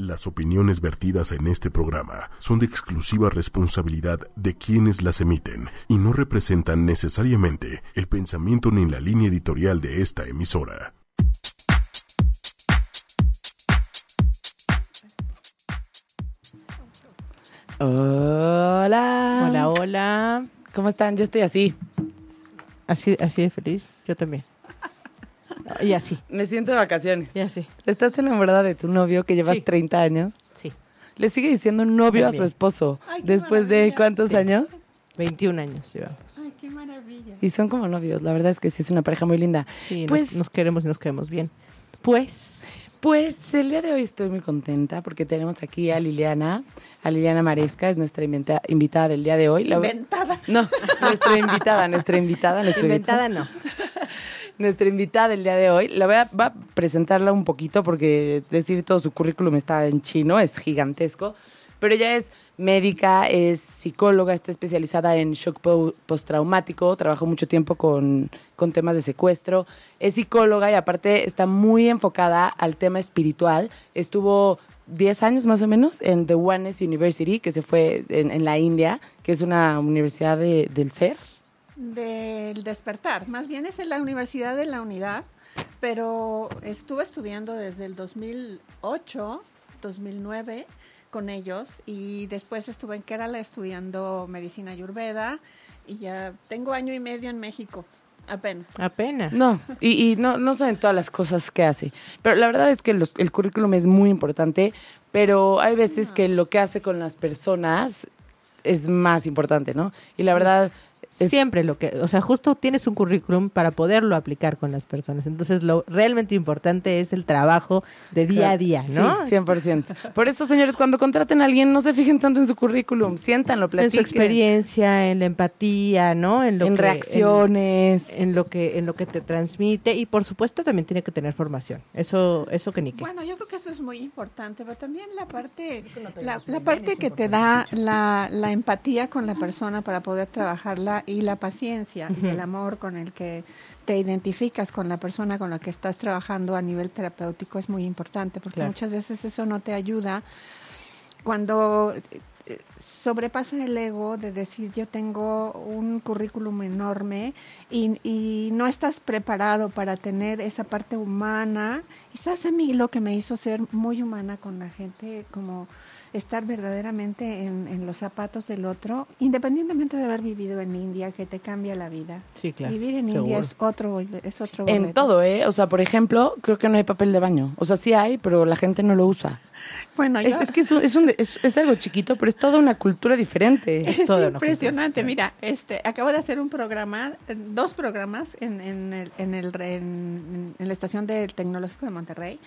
Las opiniones vertidas en este programa son de exclusiva responsabilidad de quienes las emiten y no representan necesariamente el pensamiento ni la línea editorial de esta emisora. Hola. Hola, hola. ¿Cómo están? Yo estoy así. Así, así de feliz. Yo también. Y así. Me siento de vacaciones. Y así. ¿Estás enamorada de tu novio que llevas Sí. 30 años? Sí. Le sigue diciendo novio a su esposo. Ay, qué ¿Después de cuántos Sí. años? 21 años llevamos. Ay, qué maravilla. Y son como novios. La verdad es que sí es una pareja muy linda. Sí, Pues- nos, nos queremos y nos queremos bien. Pues, Pues el día de hoy estoy muy contenta porque tenemos aquí a Liliana, a Liliana Maresca, es nuestra inventa- invitada del día de hoy. La- Inventada. No, nuestra invitada, nuestra invitada, nuestra inventada no. Nuestra invitada del día de hoy, la voy a, va a presentarla un poquito porque decir todo su currículum está en chino, es gigantesco, pero ella es médica, es psicóloga, está especializada en shock po- postraumático, trabajó mucho tiempo con, con temas de secuestro, es psicóloga y aparte está muy enfocada al tema espiritual, estuvo 10 años más o menos en The Oneness University, que se fue en, en la India, que es una universidad de- del ser. Del despertar. Más bien es en la Universidad de la Unidad, pero estuve estudiando desde el 2008, 2009 con ellos y después estuve en Kerala estudiando medicina ayurveda y ya tengo año y medio en México, apenas. Apenas. No, y, y no, no saben todas las cosas que hace. Pero la verdad es que los- el currículum es muy importante, pero hay veces que lo que hace con las personas es más importante, ¿no? Y la verdad... es- Siempre lo que, o sea, justo tienes un currículum para poderlo aplicar con las personas. Entonces, lo realmente importante es el trabajo de día a día, ¿no? Sí, 100%. Por eso, señores, cuando contraten a alguien, no se fijen tanto en su currículum, siéntanlo, en platiquen. su experiencia, en la empatía, ¿no? En, lo en que- reacciones. En, en lo que en lo que te transmite y por supuesto también tiene que tener formación. Eso eso que ni qué. Bueno, yo creo que eso es muy importante, pero también la parte, la, la parte que te da la, la empatía con la persona para poder trabajarla y la paciencia y el amor con el que te identificas con la persona con la que estás trabajando a nivel terapéutico es muy importante, porque Claro. muchas veces eso no te ayuda cuando eh, sobrepasa el ego de decir yo tengo un currículum enorme y, y no estás preparado para tener esa parte humana. Sabes a mí lo que me hizo ser muy humana con la gente, como estar verdaderamente en, en los zapatos del otro, independientemente de haber vivido en India, que te cambia la vida. Sí, claro. Vivir en seguro. India es otro, es otro En todo, ¿eh? O sea, por ejemplo, creo que no hay papel de baño. O sea, sí hay, pero la gente no lo usa. Bueno, Es, yo- es que es, un- es, un- es- algo chiquito, pero es toda una cultura diferente. Es toda impresionante. Mira, este, acabo de hacer un programa, dos programas en, en, el, en, el, en, en la estación del Tecnológico de Monterrey,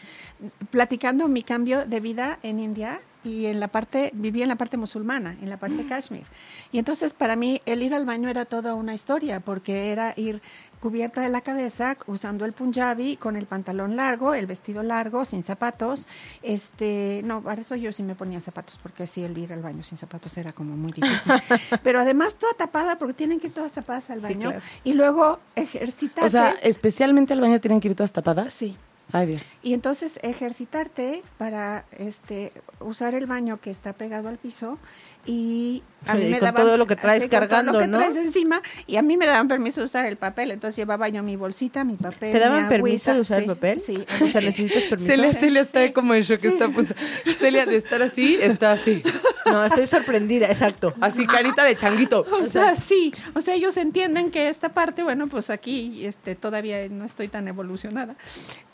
platicando mi cambio de vida en India y en la parte, viví en la parte musulmana, en la parte de Kashmir. Y entonces para mí el ir al baño era toda una historia, porque era ir cubierta de la cabeza, usando el punjabi, con el pantalón largo, el vestido largo, sin zapatos. Este, no, para eso yo sí me ponía zapatos, porque sí, el ir al baño sin zapatos era como muy difícil. Pero además toda tapada, porque tienen que ir todas tapadas al Sí, baño. claro. Y luego ejercitarte. O sea, especialmente al baño tienen que ir todas tapadas. sí. Ay, Dios. Y entonces ejercitarte para este usar el baño que está pegado al piso y a Sí, mí y me con daban todo lo que traes así, con todo cargando, lo que ¿no? traes encima y a mí me daban permiso de usar el papel, entonces llevaba yo mi bolsita, mi papel, ¿Te daban mi permiso agüita, de usar sí, el papel? Sí. O sea, necesitas permiso. Celia, Celia está sí. como en shock, Sí. está a punto. Celia, de estar así, está así. No, estoy sorprendida, exacto. Así, carita de changuito. O sea, sí, o sea, ellos entienden que esta parte, bueno, pues aquí este, todavía no estoy tan evolucionada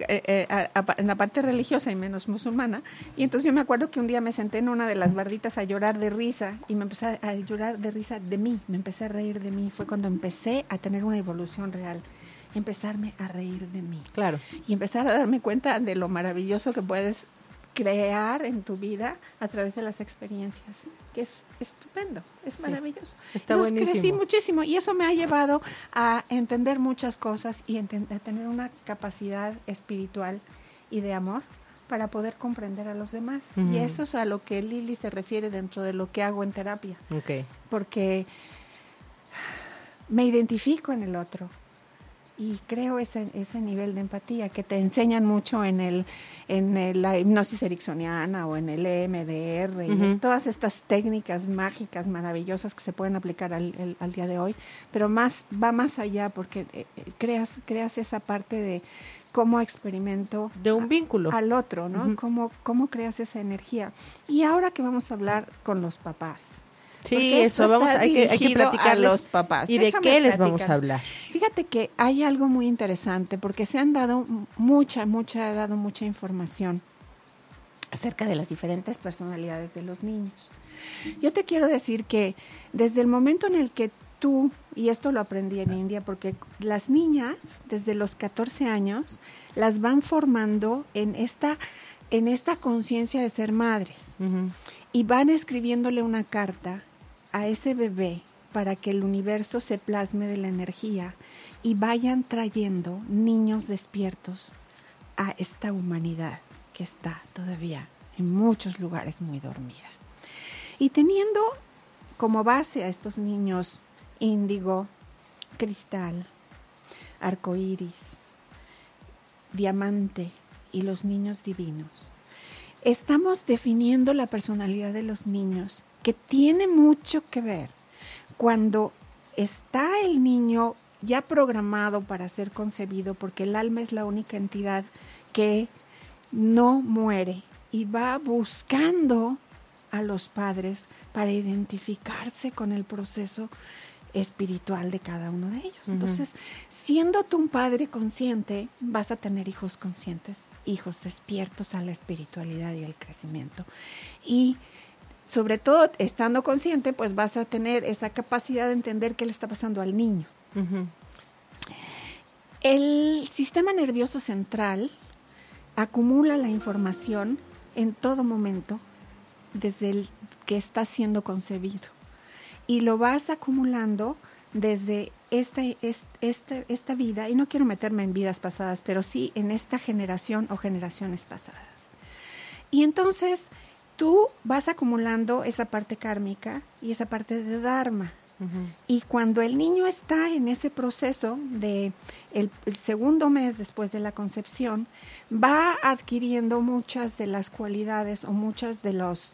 eh, eh, a- a- en la parte religiosa y menos musulmana. Y entonces yo me acuerdo que un día me senté en una de las barditas a llorar de risa y me empecé a, a llorar de risa de mí, me empecé a reír de mí. Fue cuando empecé a tener una evolución real, empezarme a reír de mí Claro. y empezar a darme cuenta de lo maravilloso que puedes crear en tu vida a través de las experiencias, que es estupendo, es maravilloso. está Entonces crecí muchísimo y eso me ha llevado a entender muchas cosas y a tener una capacidad espiritual y de amor para poder comprender a los demás. Y eso es a lo que Lili se refiere dentro de lo que hago en terapia, porque me identifico en el otro. y creo ese, ese nivel de empatía que te enseñan mucho en el en el- la hipnosis ericksoniana o en el EMDR, y en todas estas técnicas mágicas maravillosas que se pueden aplicar al, el- al día de hoy, pero más va más allá porque eh, eh, creas creas esa parte de cómo experimento De un vínculo. al otro, ¿no? Ujú. cómo, cómo creas esa energía. Y ahora que vamos a hablar con los papás. Sí, porque eso, vamos, hay que, hay que dirigido a los papás. ¿Y de qué les vamos a hablar? Fíjate que hay algo muy interesante porque se han dado mucha, mucha, ha dado mucha información acerca de las diferentes personalidades de los niños. Yo te quiero decir que desde el momento en el que tú, y esto lo aprendí en India, porque las niñas desde los 14 años las van formando en esta, en esta conciencia de ser madres y van escribiéndole una carta a ese bebé para que el universo se plasme de la energía y vayan trayendo niños despiertos a esta humanidad que está todavía en muchos lugares muy dormida. Y teniendo como base a estos niños índigo, cristal, arcoíris, diamante y los niños divinos, estamos definiendo la personalidad de los niños, que tiene mucho que ver. Cuando está el niño ya programado para ser concebido, porque el alma es la única entidad que no muere y va buscando a los padres para identificarse con el proceso espiritual de cada uno de ellos. Entonces, siendo tú un padre consciente, vas a tener hijos conscientes, hijos despiertos a la espiritualidad y al crecimiento. Y sobre todo, estando consciente, pues vas a tener esa capacidad de entender qué le está pasando al niño. El sistema nervioso central acumula la información en todo momento desde el que está siendo concebido y lo vas acumulando desde esta, es- esta, esta vida, y no quiero meterme en vidas pasadas, pero sí en esta generación o generaciones pasadas. Y entonces tú vas acumulando esa parte kármica y esa parte de Dharma. Y cuando el niño está en ese proceso de el, el segundo mes después de la concepción, va adquiriendo muchas de las cualidades o muchas de los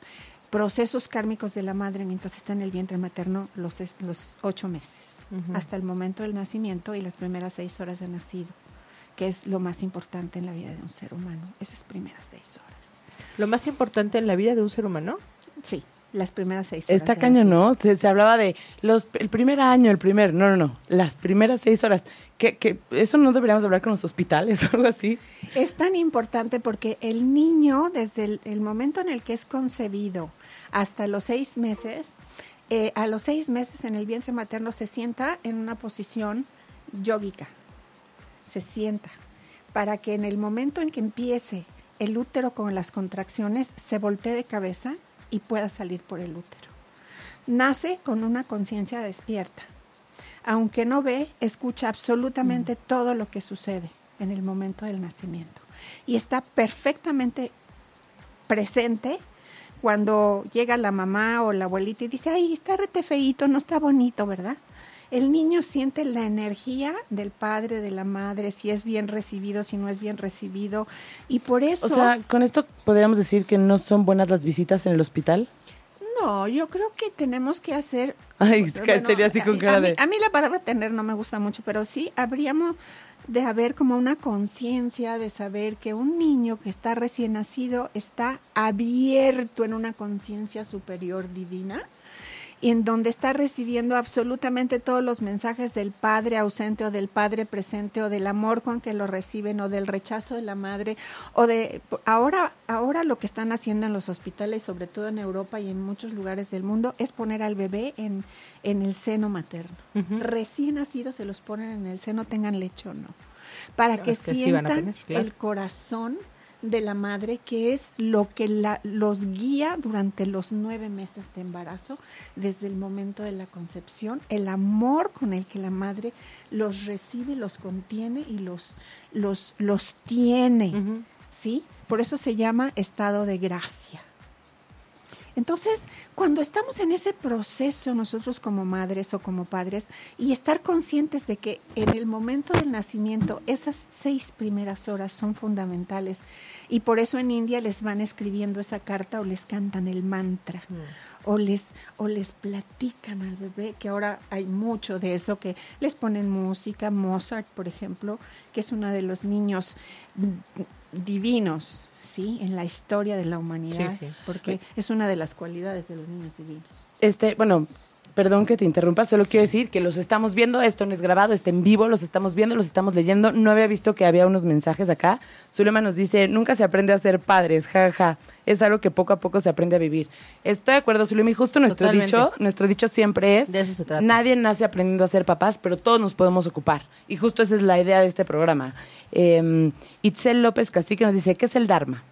procesos kármicos de la madre mientras está en el vientre materno los, los ocho meses, hasta el momento del nacimiento y las primeras seis horas de nacido, que es lo más importante en la vida de un ser humano, esas primeras seis horas. Lo más importante en la vida de un ser humano. Sí, las primeras seis horas. Está caño. ¿no? Se, se hablaba de los, el primer año, el primer, no, no, no, las primeras seis horas. que que ¿Eso no deberíamos hablar con los hospitales o algo así? Es tan importante porque el niño, desde el, el momento en el que es concebido hasta los seis meses, eh, a los seis meses en el vientre materno se sienta en una posición yógica. Se sienta para que en el momento en que empiece el útero con las contracciones se voltee de cabeza y pueda salir por el útero. Nace con una conciencia despierta. Aunque no ve, escucha absolutamente todo lo que sucede en el momento del nacimiento. Y está perfectamente presente cuando llega la mamá o la abuelita y dice, ay, está rete feíto, no está bonito, ¿verdad? El niño siente la energía del padre, de la madre, si es bien recibido, si no es bien recibido. Y por eso... O sea, con esto podríamos decir que no son buenas las visitas en el hospital. no, yo creo que tenemos que hacer... Ay, Bueno, sería así con cara a mí, a mí la palabra tener no me gusta mucho, pero sí habríamos de haber como una conciencia de saber que un niño que está recién nacido está abierto en una conciencia superior divina en donde está recibiendo absolutamente todos los mensajes del padre ausente o del padre presente o del amor con que lo reciben o del rechazo de la madre o de ahora ahora lo que están haciendo en los hospitales sobre todo en Europa y en muchos lugares del mundo es poner al bebé en en el seno materno recién nacidos se los ponen en el seno tengan leche o no para que Es que sí van a sientan tener, claro. el corazón de la madre, que es lo que la- los guía durante los nueve meses de embarazo, desde el momento de la concepción, el amor con el que la madre los recibe, los contiene y los, los, los tiene. ¿sí? Por eso se llama estado de gracia. Entonces, cuando estamos en ese proceso nosotros como madres o como padres y estar conscientes de que en el momento del nacimiento esas seis primeras horas son fundamentales y por eso en India les van escribiendo esa carta o les cantan el mantra. O les, o les platican al bebé, que ahora hay mucho de eso, que les ponen música, Mozart, por ejemplo, que es uno de los niños divinos, ¿sí? En la historia de la humanidad, Sí, sí. porque es una de las cualidades de los niños divinos. Este, bueno, perdón que te interrumpa, solo quiero decir que los estamos viendo, esto no es grabado, está en vivo, los estamos viendo, los estamos leyendo. No había visto que había unos mensajes acá. Zulema nos dice, nunca se aprende a ser padres, jaja. Ja. Es algo que poco a poco se aprende a vivir. Estoy de acuerdo, Zulema, y justo nuestro Totalmente. dicho, nuestro dicho siempre es, De eso se trata. nadie nace aprendiendo a ser papás, pero todos nos podemos ocupar. Y justo esa es la idea de este programa. Eh, Itzel López Cacique nos dice, ¿qué es el Dharma?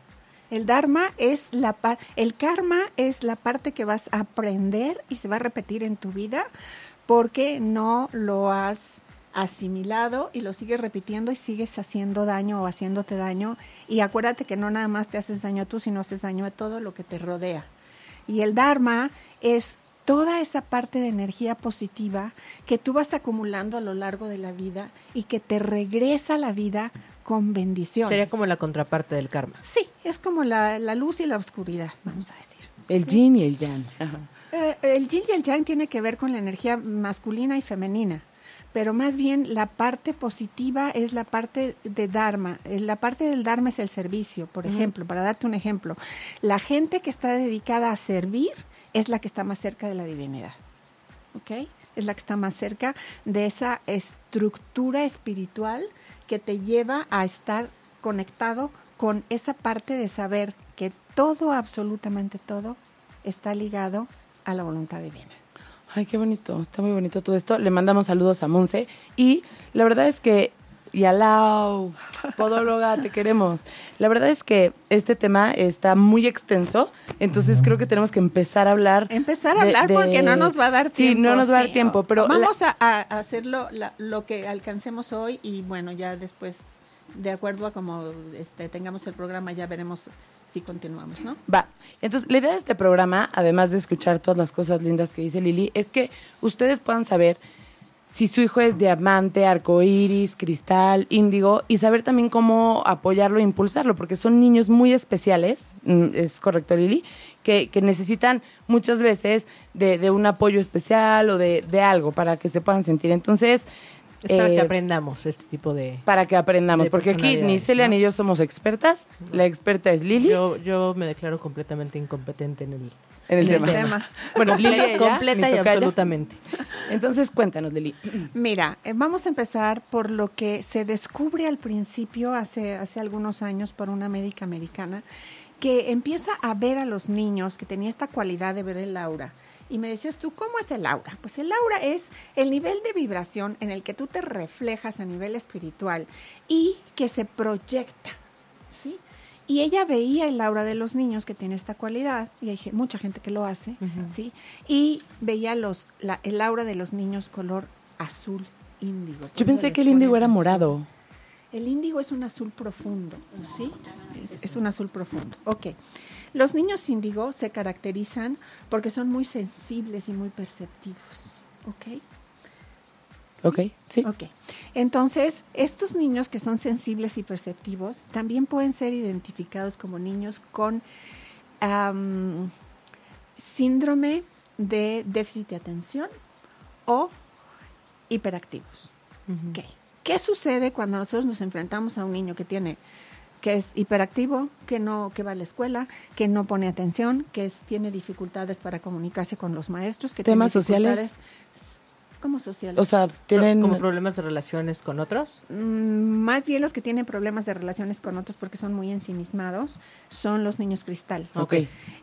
El Dharma es la par el karma es la parte que vas a aprender y se va a repetir en tu vida porque no lo has asimilado y lo sigues repitiendo y sigues haciendo daño o haciéndote daño. Y acuérdate que no nada más te haces daño tú, sino haces daño a todo lo que te rodea. Y el Dharma es toda esa parte de energía positiva que tú vas acumulando a lo largo de la vida y que te regresa a la vida con bendiciones. Sería como la contraparte del karma. Sí, es como la, la luz y la oscuridad, vamos a decir. El yin y el yang. Ajá. Eh, el yin y el yang tiene que ver con la energía masculina y femenina, pero más bien la parte positiva es la parte de Dharma. Eh, La parte del Dharma es el servicio, por ejemplo, para darte un ejemplo. La gente que está dedicada a servir es la que está más cerca de la divinidad. ¿Ok? Es la que está más cerca de esa estructura espiritual que te lleva a estar conectado con esa parte de saber que todo, absolutamente todo, está ligado a la voluntad divina. Ay, qué bonito, está muy bonito todo esto. Le mandamos saludos a Monse y la verdad es que, y a Lau, podóloga, te queremos. La verdad es que este tema está muy extenso, entonces creo que tenemos que empezar a hablar. Empezar a de- hablar de- porque no nos va a dar tiempo. Sí, no nos va a dar sí. tiempo, pero la- Vamos a, a hacerlo la- lo que alcancemos hoy y bueno, ya después, de acuerdo a como este, tengamos el programa, ya veremos si continuamos, ¿no? Va. Entonces, la idea de este programa, además de escuchar todas las cosas lindas que dice Lili, es que ustedes puedan saber si su hijo es diamante, arcoíris, cristal, índigo, y saber también cómo apoyarlo e impulsarlo, porque son niños muy especiales, mm, es correcto, Lili, que, que necesitan muchas veces de, de un apoyo especial o de, de algo para que se puedan sentir. Entonces, Es para eh, que aprendamos este tipo de... para que aprendamos, porque aquí ni Celia ¿no? ni yo somos expertas, la experta es Lili Yo, yo me declaro completamente incompetente en el... en el en el tema. tema. Bueno, Lili, completa y absolutamente. Entonces, cuéntanos, Lili. Mira, eh, vamos a empezar por lo que se descubre al principio, hace, hace algunos años, por una médica americana, que empieza a ver a los niños, que tenía esta cualidad de ver el aura. Y me decías tú, ¿cómo es el aura? Pues el aura es el nivel de vibración en el que tú te reflejas a nivel espiritual y que se proyecta. Y ella veía el aura de los niños que tiene esta cualidad, y hay mucha gente que lo hace, ¿sí? Y veía los, la- el aura de los niños color azul índigo. Yo pensé que el índigo era azul. morado. El índigo es un azul profundo, ¿sí? Es, es un azul profundo. Ok. Los niños índigo se caracterizan porque son muy sensibles y muy perceptivos, ¿ok? Ok, sí. Ok. Entonces, estos niños que son sensibles y perceptivos también pueden ser identificados como niños con síndrome de déficit de atención o hiperactivos. Ok. ¿Qué sucede cuando nosotros nos enfrentamos a un niño que tiene que es hiperactivo, que no que va a la escuela, que no pone atención, que es- tiene dificultades para comunicarse con los maestros, que ¿Temas tiene sociales? ¿Cómo sociales? O sea, tienen... ¿Como problemas de relaciones con otros? Mm, más bien los que tienen problemas de relaciones con otros porque son muy ensimismados son los niños cristal. Ok.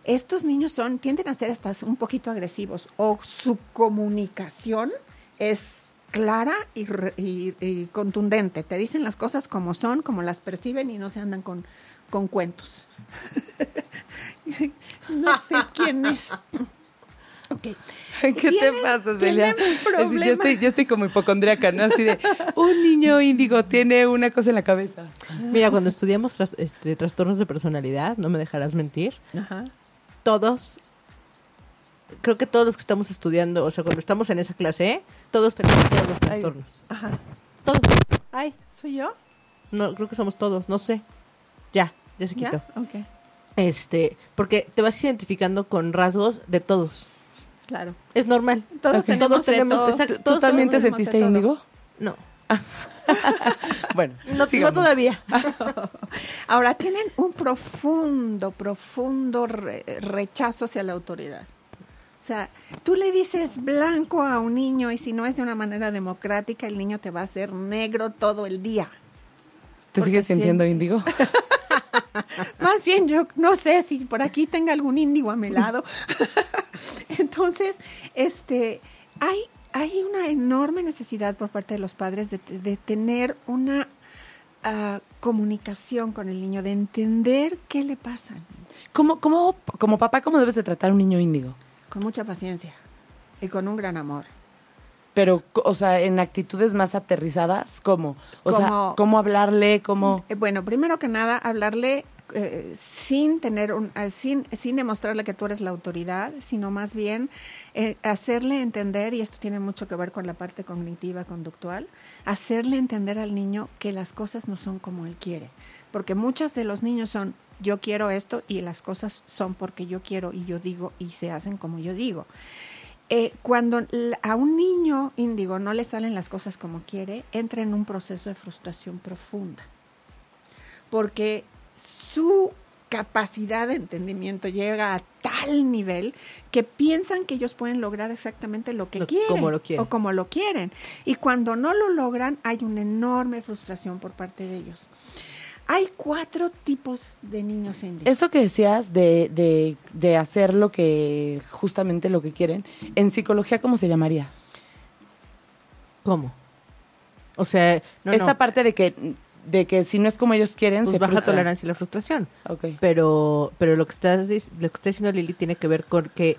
Estos niños son tienden a ser hasta un poquito agresivos o su comunicación es clara y- y contundente. Te dicen las cosas como son, como las perciben y no se andan con, con cuentos. no sé quién es. Ok. ¿Qué te pasa, Celia? Es yo, estoy, yo estoy como hipocondriaca, ¿no? Así de, un niño índigo tiene una cosa en la cabeza. Mira, cuando estudiamos tras- este, trastornos de personalidad, no me dejarás mentir, Ajá. todos creo que todos los que estamos estudiando, o sea, cuando estamos en esa clase, todos tenemos todos los trastornos. Ajá. Todos. Ay, ¿Soy yo? no, creo que somos todos, no sé. Ya, ya se quitó. ¿Ya? Ok, Este, porque te vas identificando con rasgos de todos. Claro. Es normal. Todos tenemos todos tenemos, todo. exacto, ¿Tú todos también te tenemos de sentiste índigo? No, Bueno, no, no todavía. Ahora, tienen un profundo, profundo re- rechazo hacia la autoridad. O sea, tú le dices blanco a un niño y si no es de una manera democrática, el niño te va a hacer negro todo el día. ¿Te Porque sigues sintiendo siempre- índigo? Más bien, yo no sé si por aquí tenga algún índigo a mi lado. Entonces, este, hay, hay una enorme necesidad por parte de los padres de, de tener una ah, comunicación con el niño, de entender qué le pasa, ¿Cómo, cómo, como papá, ¿cómo debes de tratar a un niño índigo? con mucha paciencia y con un gran amor. Pero, o sea, en actitudes más aterrizadas, ¿cómo? O sea, Como- ¿cómo hablarle? ¿Cómo...? Eh, Bueno, primero que nada, hablarle eh, sin tener un, eh, sin, sin demostrarle que tú eres la autoridad, sino más bien eh, hacerle entender, y esto tiene mucho que ver con la parte cognitiva, conductual, hacerle entender al niño que las cosas no son como él quiere. Porque muchos de los niños son yo quiero esto y las cosas son porque yo quiero y yo digo y se hacen como yo digo. Cuando a un niño índigo no le salen las cosas como quiere, entra en un proceso de frustración profunda. Porque su capacidad de entendimiento llega a tal nivel que piensan que ellos pueden lograr exactamente lo que Lo- quieren, como lo quieren. o como lo quieren. Y cuando no lo logran, hay una enorme frustración por parte de ellos. Hay cuatro tipos de niños índigos. Eso que decías de, de, de hacer lo que, justamente lo que quieren, en psicología, ¿cómo se llamaría? ¿Cómo? O sea, no, Esa no. parte de que, de que si no es como ellos quieren, Pues se baja frustran. tolerancia y la frustración. Ok. Pero, pero lo que estás lo que está diciendo Lili tiene que ver con que,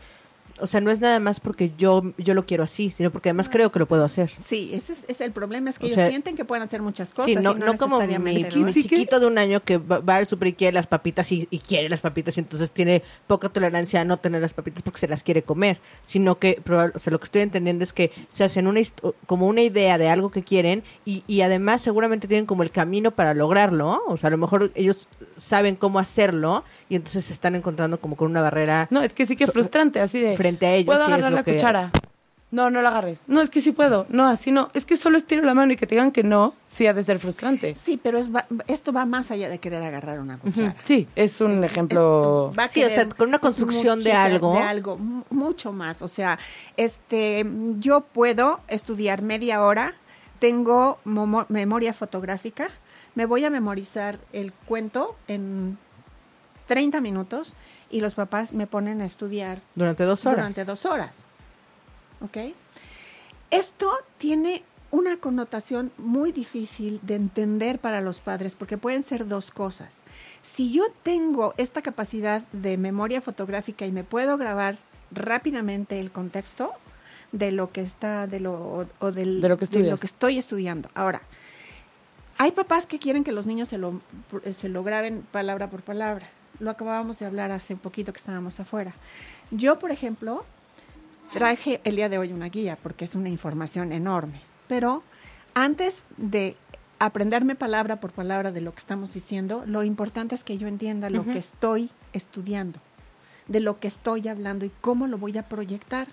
o sea, no es nada más porque yo, yo lo quiero así, sino porque además creo que lo puedo hacer. Sí, ese es, es el problema, es que O ellos sea, sienten que pueden hacer muchas cosas. Sí, no, y no, como mi, mi ¿no? Chiquito de un año que va, va al super y quiere las papitas y, y quiere las papitas y entonces tiene poca tolerancia a no tener las papitas porque se las quiere comer, sino que, probable- o sea, lo que estoy entendiendo es que se hacen una como una idea de algo que quieren y, y además seguramente tienen como el camino para lograrlo, o sea, a lo mejor ellos saben cómo hacerlo y entonces se están encontrando como con una barrera No, es que sí que es So- frustrante, así de... frente a ellos. ¿Puedo sí, es agarrar lo la que- cuchara? No, no la agarres. No, es que sí puedo. No, así no. Es que solo estiro la mano y que te digan que no, sí ha de ser frustrante. Sí, pero es, va- esto va más allá de querer agarrar una cuchara. Sí, es un Es- ejemplo... es- va a Sí, o sea, querer con una construcción de algo. De algo, mu- mucho más. O sea, este, yo puedo estudiar media hora, tengo memoria fotográfica, me voy a memorizar el cuento en 30 minutos y los papás me ponen a estudiar durante dos horas. durante dos horas. ¿Ok? Esto tiene una connotación muy difícil de entender para los padres porque pueden ser dos cosas. Si yo tengo esta capacidad de memoria fotográfica y me puedo grabar rápidamente el contexto de lo que está de lo o, del- De lo que estoy estudiando. Ahora, hay papás que quieren que los niños se lo, se lo graben palabra por palabra. Lo acabábamos de hablar hace un poquito que estábamos afuera. Yo, por ejemplo, traje el día de hoy una guía porque es una información enorme. Pero antes de aprenderme palabra por palabra de lo que estamos diciendo, lo importante es que yo entienda lo Ujú. que estoy estudiando, de lo que estoy hablando y cómo lo voy a proyectar.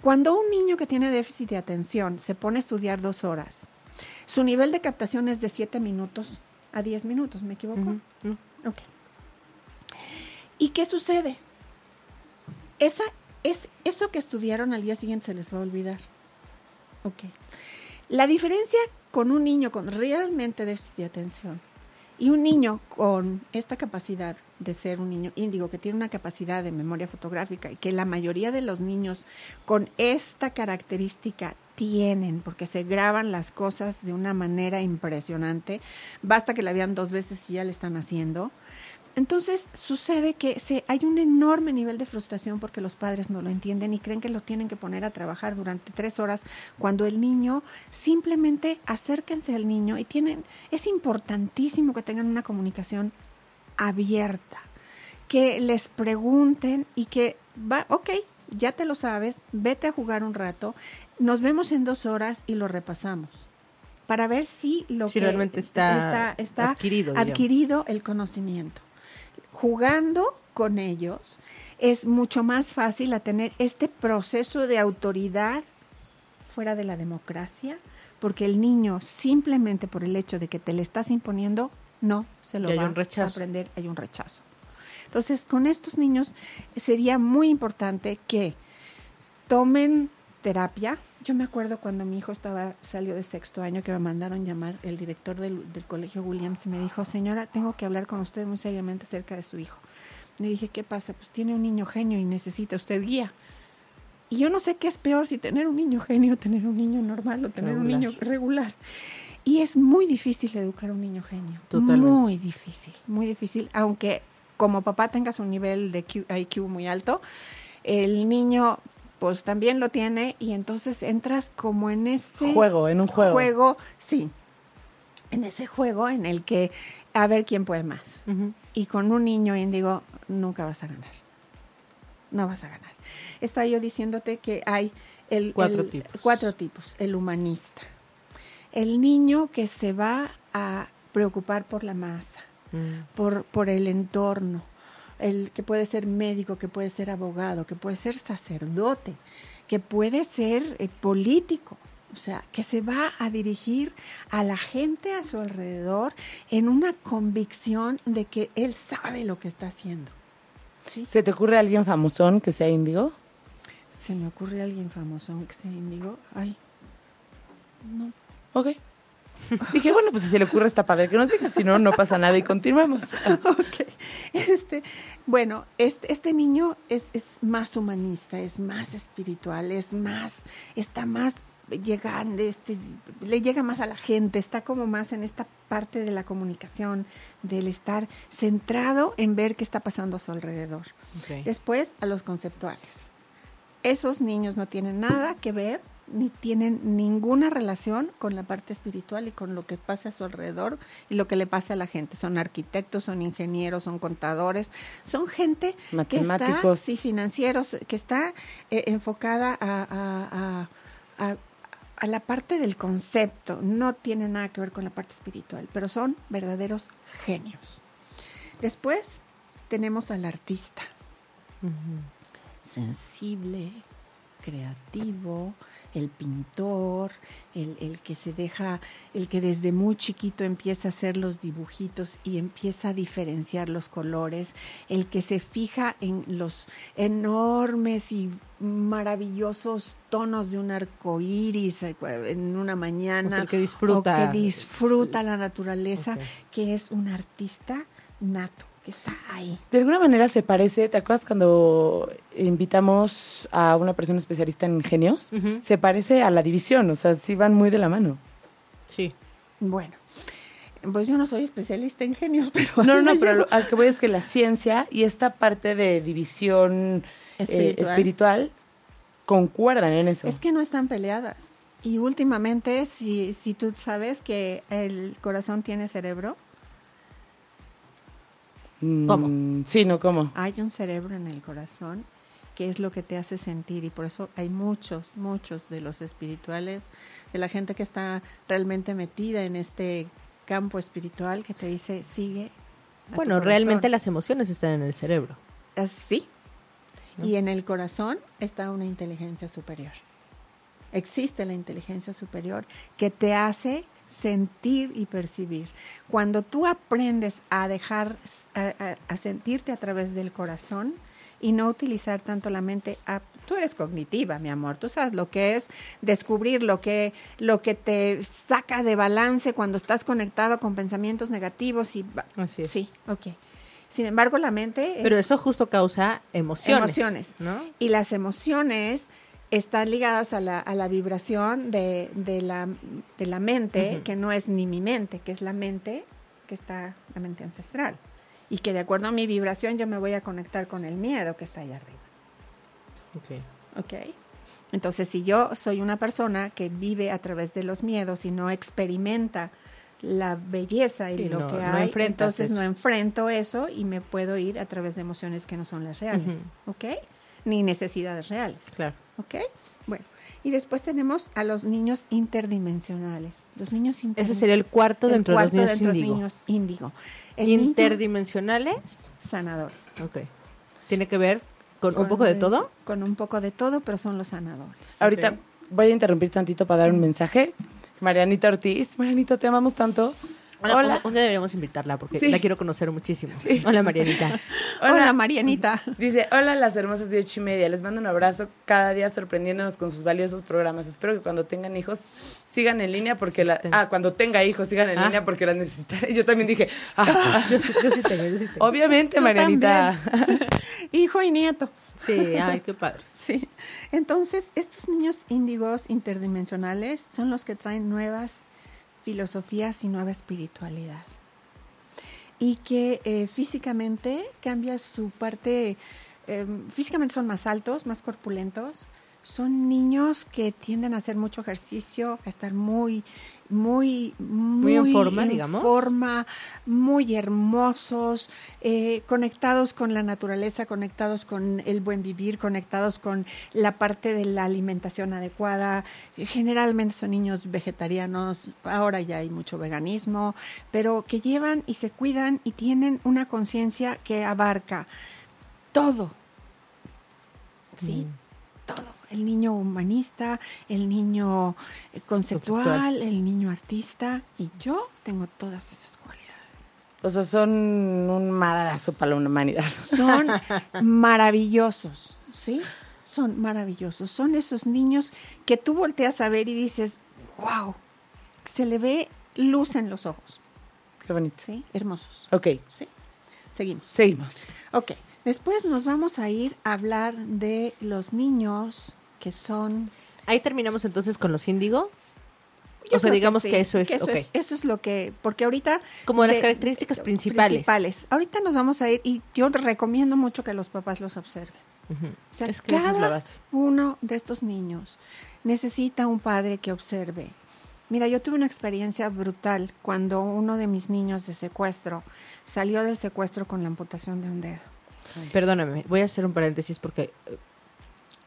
Cuando un niño que tiene déficit de atención se pone a estudiar dos horas, su nivel de captación es de 7 minutos a 10 minutos, ¿me equivoco? Ujú, no. Ok. ¿Y qué sucede? Esa, es, eso que estudiaron al día siguiente se les va a olvidar. Ok. La diferencia con un niño con realmente déficit de atención y un niño con esta capacidad de ser un niño índigo, que tiene una capacidad de memoria fotográfica y que la mayoría de los niños con esta característica tienen, porque se graban las cosas de una manera impresionante, basta que la vean dos veces y ya le están haciendo. Entonces sucede que se, hay un enorme nivel de frustración porque los padres no lo entienden y creen que lo tienen que poner a trabajar durante tres horas cuando el niño simplemente acérquense al niño y tienen, es importantísimo que tengan una comunicación abierta, que les pregunten y que va, ok, ya te lo sabes, vete a jugar un rato, nos vemos en dos horas y lo repasamos para ver si lo Si que realmente está está adquirido, digamos. adquirido el conocimiento. Jugando con ellos es mucho más fácil a tener este proceso de autoridad fuera de la democracia, porque el niño simplemente por el hecho de que te le estás imponiendo no se lo va a aprender, hay un rechazo. Entonces, con estos niños sería muy importante que tomen terapia. Yo me acuerdo cuando mi hijo estaba salió de sexto año que me mandaron llamar el director del, del colegio Williams y me dijo, señora, tengo que hablar con usted muy seriamente acerca de su hijo. Le dije, ¿qué pasa? Pues tiene un niño genio y necesita usted guía. Y yo no sé qué es peor, si tener un niño genio, tener un niño normal o tener un Regular. niño regular. Y es muy difícil educar a un niño genio. Totalmente. Muy difícil, muy difícil. Aunque como papá tengas un nivel de IQ muy alto, el niño pues también lo tiene y entonces entras como en ese Juego, en un juego. sí, en ese juego en el que a ver quién puede más. Y con un niño índigo nunca vas a ganar. No vas a ganar. Estaba yo diciéndote que hay el, Cuatro el- tipos. cuatro tipos. El humanista. El niño que se va a preocupar por la masa, Mm. por, por el entorno. El que puede ser médico, que puede ser abogado, que puede ser sacerdote, que puede ser eh, político. O sea, que se va a dirigir a la gente a su alrededor en una convicción de que él sabe lo que está haciendo. ¿Sí? ¿Se te ocurre alguien famosón que sea índigo? Se me ocurre alguien famoso que sea índigo. Ay, no. Ok. Dije, bueno, pues si se le ocurre está padre que nos diga, si no, no pasa nada y continuamos. Ok. Este, bueno, este, este niño es, es más humanista, es más espiritual, es más, está más llegando, este, le llega más a la gente, está como más en esta parte de la comunicación, del estar centrado en ver qué está pasando a su alrededor. Después, a los conceptuales. Esos niños no tienen nada que ver ni tienen ninguna relación con la parte espiritual y con lo que pasa a su alrededor y lo que le pasa a la gente. Son arquitectos, son ingenieros, son contadores, son gente que está, sí, financieros, que está eh, enfocada a, a- a- a- a la parte del concepto. No tiene nada que ver con la parte espiritual, pero son verdaderos genios. Después tenemos al artista sensible, creativo, el pintor, el, el que se deja, el que desde muy chiquito empieza a hacer los dibujitos y empieza a diferenciar los colores, el que se fija en los enormes y maravillosos tonos de un arco iris eh, en una mañana. O sea, el que disfruta. o que disfruta la naturaleza, que es un artista nato, que está ahí. De alguna manera se parece, ¿te acuerdas cuando invitamos a una persona especialista en genios? Se parece a la división, o sea, sí van muy de la mano. Sí. Bueno, pues yo no soy especialista en genios, pero... No, no, no, pero lo- al que voy es que la ciencia y esta parte de división eh, Espiritual. espiritual concuerdan en eso. Es que no están peleadas. Y últimamente, si, si tú sabes que el corazón tiene cerebro, Mm, ¿Cómo? Sí, no, ¿cómo? hay un cerebro en el corazón que es lo que te hace sentir y por eso hay muchos, muchos de los espirituales, de la gente que está realmente metida en este campo espiritual que te dice, sigue. a Bueno, corazón". realmente las emociones están en el cerebro. Así. ¿No? Y en el corazón está una inteligencia superior. Existe la inteligencia superior que te hace sentir y percibir. Cuando tú aprendes a dejar, a, a- a sentirte a través del corazón y no utilizar tanto la mente, ah, tú eres cognitiva, mi amor, tú sabes lo que es descubrir lo que, lo que te saca de balance cuando estás conectado con pensamientos negativos y... Así es. Sí, ok. Sin embargo, la mente... Pero es- eso justo causa emociones. Emociones. ¿no? y las emociones están ligadas a la, a la vibración de, de la, de la mente, Ujú. que no es ni mi mente, que es la mente que está, la mente ancestral. Y que de acuerdo a mi vibración yo me voy a conectar con el miedo que está allá arriba. Ok. ¿Ok? Entonces, si yo soy una persona que vive a través de los miedos y no experimenta la belleza y Sí, lo no- que no hay, enfrentas entonces eso. no enfrento eso y me puedo ir a través de emociones que no son las reales. ¿Ok? ni necesidades reales. Claro. ¿Ok? Bueno, y después tenemos a los niños interdimensionales. Los niños Ese sería el cuarto dentro de los niños dentro de los índigo. niños índigo. El niño- Interdimensionales. sanadores. Ok. ¿Tiene que ver con, un poco de todo? Con un poco de todo, pero son los sanadores. Ahorita voy a interrumpir tantito para dar un mensaje. Marianita Ortiz. Marianita, te amamos tanto. Hola. Hola. Un día deberíamos invitarla porque Sí. la quiero conocer muchísimo. Hola, Marianita. Hola, Hola. Marianita. Dice, hola las hermosas de ocho y media, les mando un abrazo cada día sorprendiéndonos con sus valiosos programas. Espero que cuando tengan hijos sigan en línea porque la... Ah, cuando tenga hijos sigan en Ah. línea porque las necesitaré. Yo también dije, ah, ah, Yo sí, yo sí tengo, yo sí tengo. obviamente Marianita. Hijo y nieto. Sí, ay, qué padre. Sí. Entonces, estos niños índigos interdimensionales son los que traen nuevas filosofías y nueva espiritualidad. Y que eh, físicamente cambia su parte, eh, físicamente son más altos, más corpulentos. Son niños que tienden a hacer mucho ejercicio, a estar muy, muy, muy, en forma, digamos. forma, muy hermosos, eh, conectados con la naturaleza, conectados con el buen vivir, conectados con la parte de la alimentación adecuada. Generalmente son niños vegetarianos, ahora ya hay mucho veganismo, pero que llevan y se cuidan y tienen una conciencia que abarca todo. Sí, todo. El niño humanista, el niño eh, conceptual, Conceptual. el niño artista, y yo tengo todas esas cualidades. O sea, son un madrazo para la humanidad. Son maravillosos, ¿sí? Son maravillosos. Son esos niños que tú volteas a ver y dices, wow, se le ve luz en los ojos, Qué bonito. ¿sí? Hermosos, Ok, ¿sí? Seguimos. seguimos. Ok, después nos vamos a ir a hablar de los niños que son... Ahí terminamos entonces con los índigo. Yo o sea, digamos sí, que, eso es, ok. eso es lo que, porque ahorita... Como las características principales. Principales. Ahorita nos vamos a ir y yo recomiendo mucho que los papás los observen. O sea, es que cada uno de estos niños necesita un padre que observe. Mira, yo tuve una experiencia brutal cuando uno de mis niños de secuestro salió del secuestro con la amputación de un dedo. Perdóname, voy a hacer un paréntesis porque eh,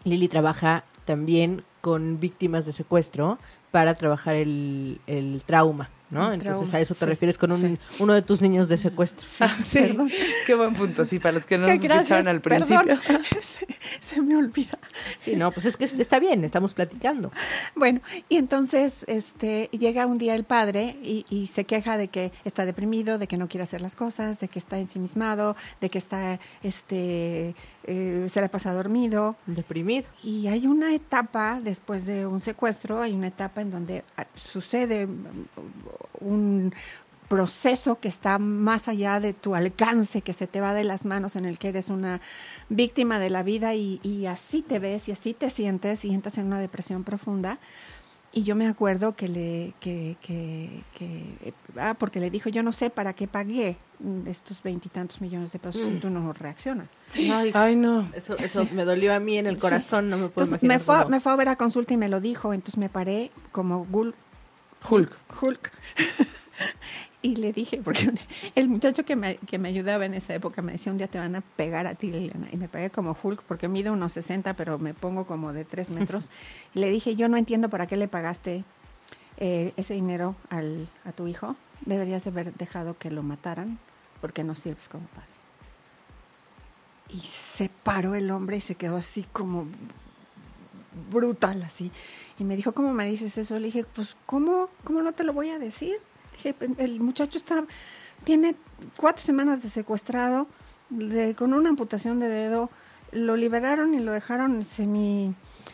Lili trabaja también con víctimas de secuestro para trabajar el, el trauma, ¿no? El Entonces trauma, a eso te sí, refieres con un, sí. uno de tus niños de secuestro. Ah, sí. Perdón. Qué buen punto, sí, para los que no nos escucharon al principio. perdón. se, se me olvida. Sí, no, pues es que está bien, estamos platicando. Bueno, y entonces este llega un día el padre y, y se queja de que está deprimido, de que no quiere hacer las cosas, de que está ensimismado, de que está este eh, se la pasa dormido. Deprimido. Y hay una etapa después de un secuestro, hay una etapa en donde ah, sucede mm, un proceso que está más allá de tu alcance, que se te va de las manos, en el que eres una víctima de la vida y, y así te ves y así te sientes y entras en una depresión profunda. Y yo me acuerdo que le, que, que, que- ah, porque le dijo, yo no sé para qué pagué mm, estos veintitantos millones de pesos y tú no reaccionas. Ay, Ay, no. eso, eso me dolió a mí en el Sí. corazón, no me puedo Entonces imaginar. me fue, cómo- me fue a ver a consulta y me lo dijo, entonces me paré como gul, Hulk. Hulk. y le dije, porque el muchacho que me, que me ayudaba en esa época me decía, un día te van a pegar a ti, Liliana. Y me pegué como Hulk, porque mido unos 60, pero me pongo como de 3 metros. Le dije, yo no entiendo para qué le pagaste eh, ese dinero al, a tu hijo. Deberías de haber dejado que lo mataran, porque no sirves como padre. Y se paró el hombre y se quedó así como brutal así. Y me dijo, ¿cómo me dices eso? Le dije, pues, ¿cómo, cómo no te lo voy a decir? El muchacho está, tiene cuatro semanas de secuestrado, con una amputación de dedo, lo liberaron y lo dejaron semi,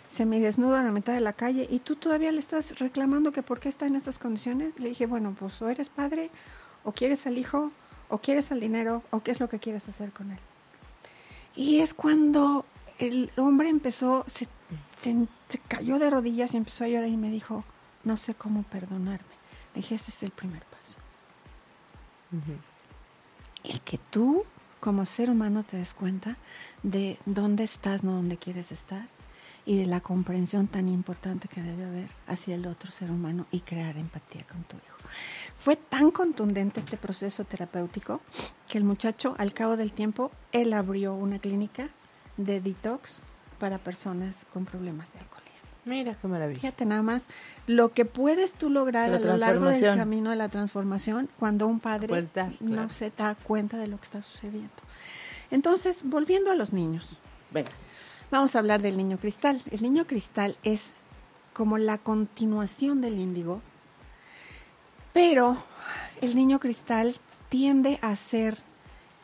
semidesnudo a la mitad de la calle y tú todavía le estás reclamando que por qué está en estas condiciones. Le dije, bueno, pues o eres padre, o quieres al hijo, o quieres al dinero, o qué es lo que quieres hacer con él. Y es cuando el hombre empezó, se cayó de rodillas y empezó a llorar y me dijo, no sé cómo perdonarme. Le dije, ese es el primer paso. El que tú, como ser humano, te des cuenta de dónde estás, no dónde quieres estar, y de la comprensión tan importante que debe haber hacia el otro ser humano y crear empatía con tu hijo. Fue tan contundente este proceso terapéutico que el muchacho, al cabo del tiempo, él abrió una clínica de detox para personas con problemas de alcoholismo. Mira qué maravilla. Fíjate nada más lo que puedes tú lograr La a lo largo del camino de la transformación cuando un padre dar, no se da cuenta de lo que está sucediendo. Entonces, volviendo a los niños, Venga. vamos a hablar del niño cristal. El niño cristal es como la continuación del índigo, pero el niño cristal tiende a ser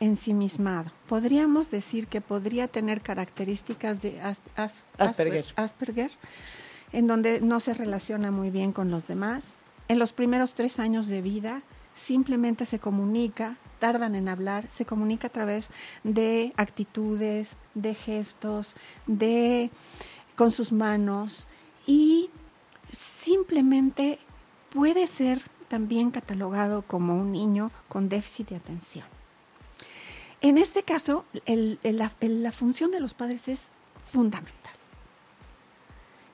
ensimismado. Podríamos decir que podría tener características de as- as- Asperger. Asper- Asperger, en donde no se relaciona muy bien con los demás. En los primeros tres años de vida simplemente se comunica, tardan en hablar, se comunica a través de actitudes, de gestos, de con sus manos y simplemente puede ser también catalogado como un niño con déficit de atención. En este caso, la, la función de los padres es fundamental.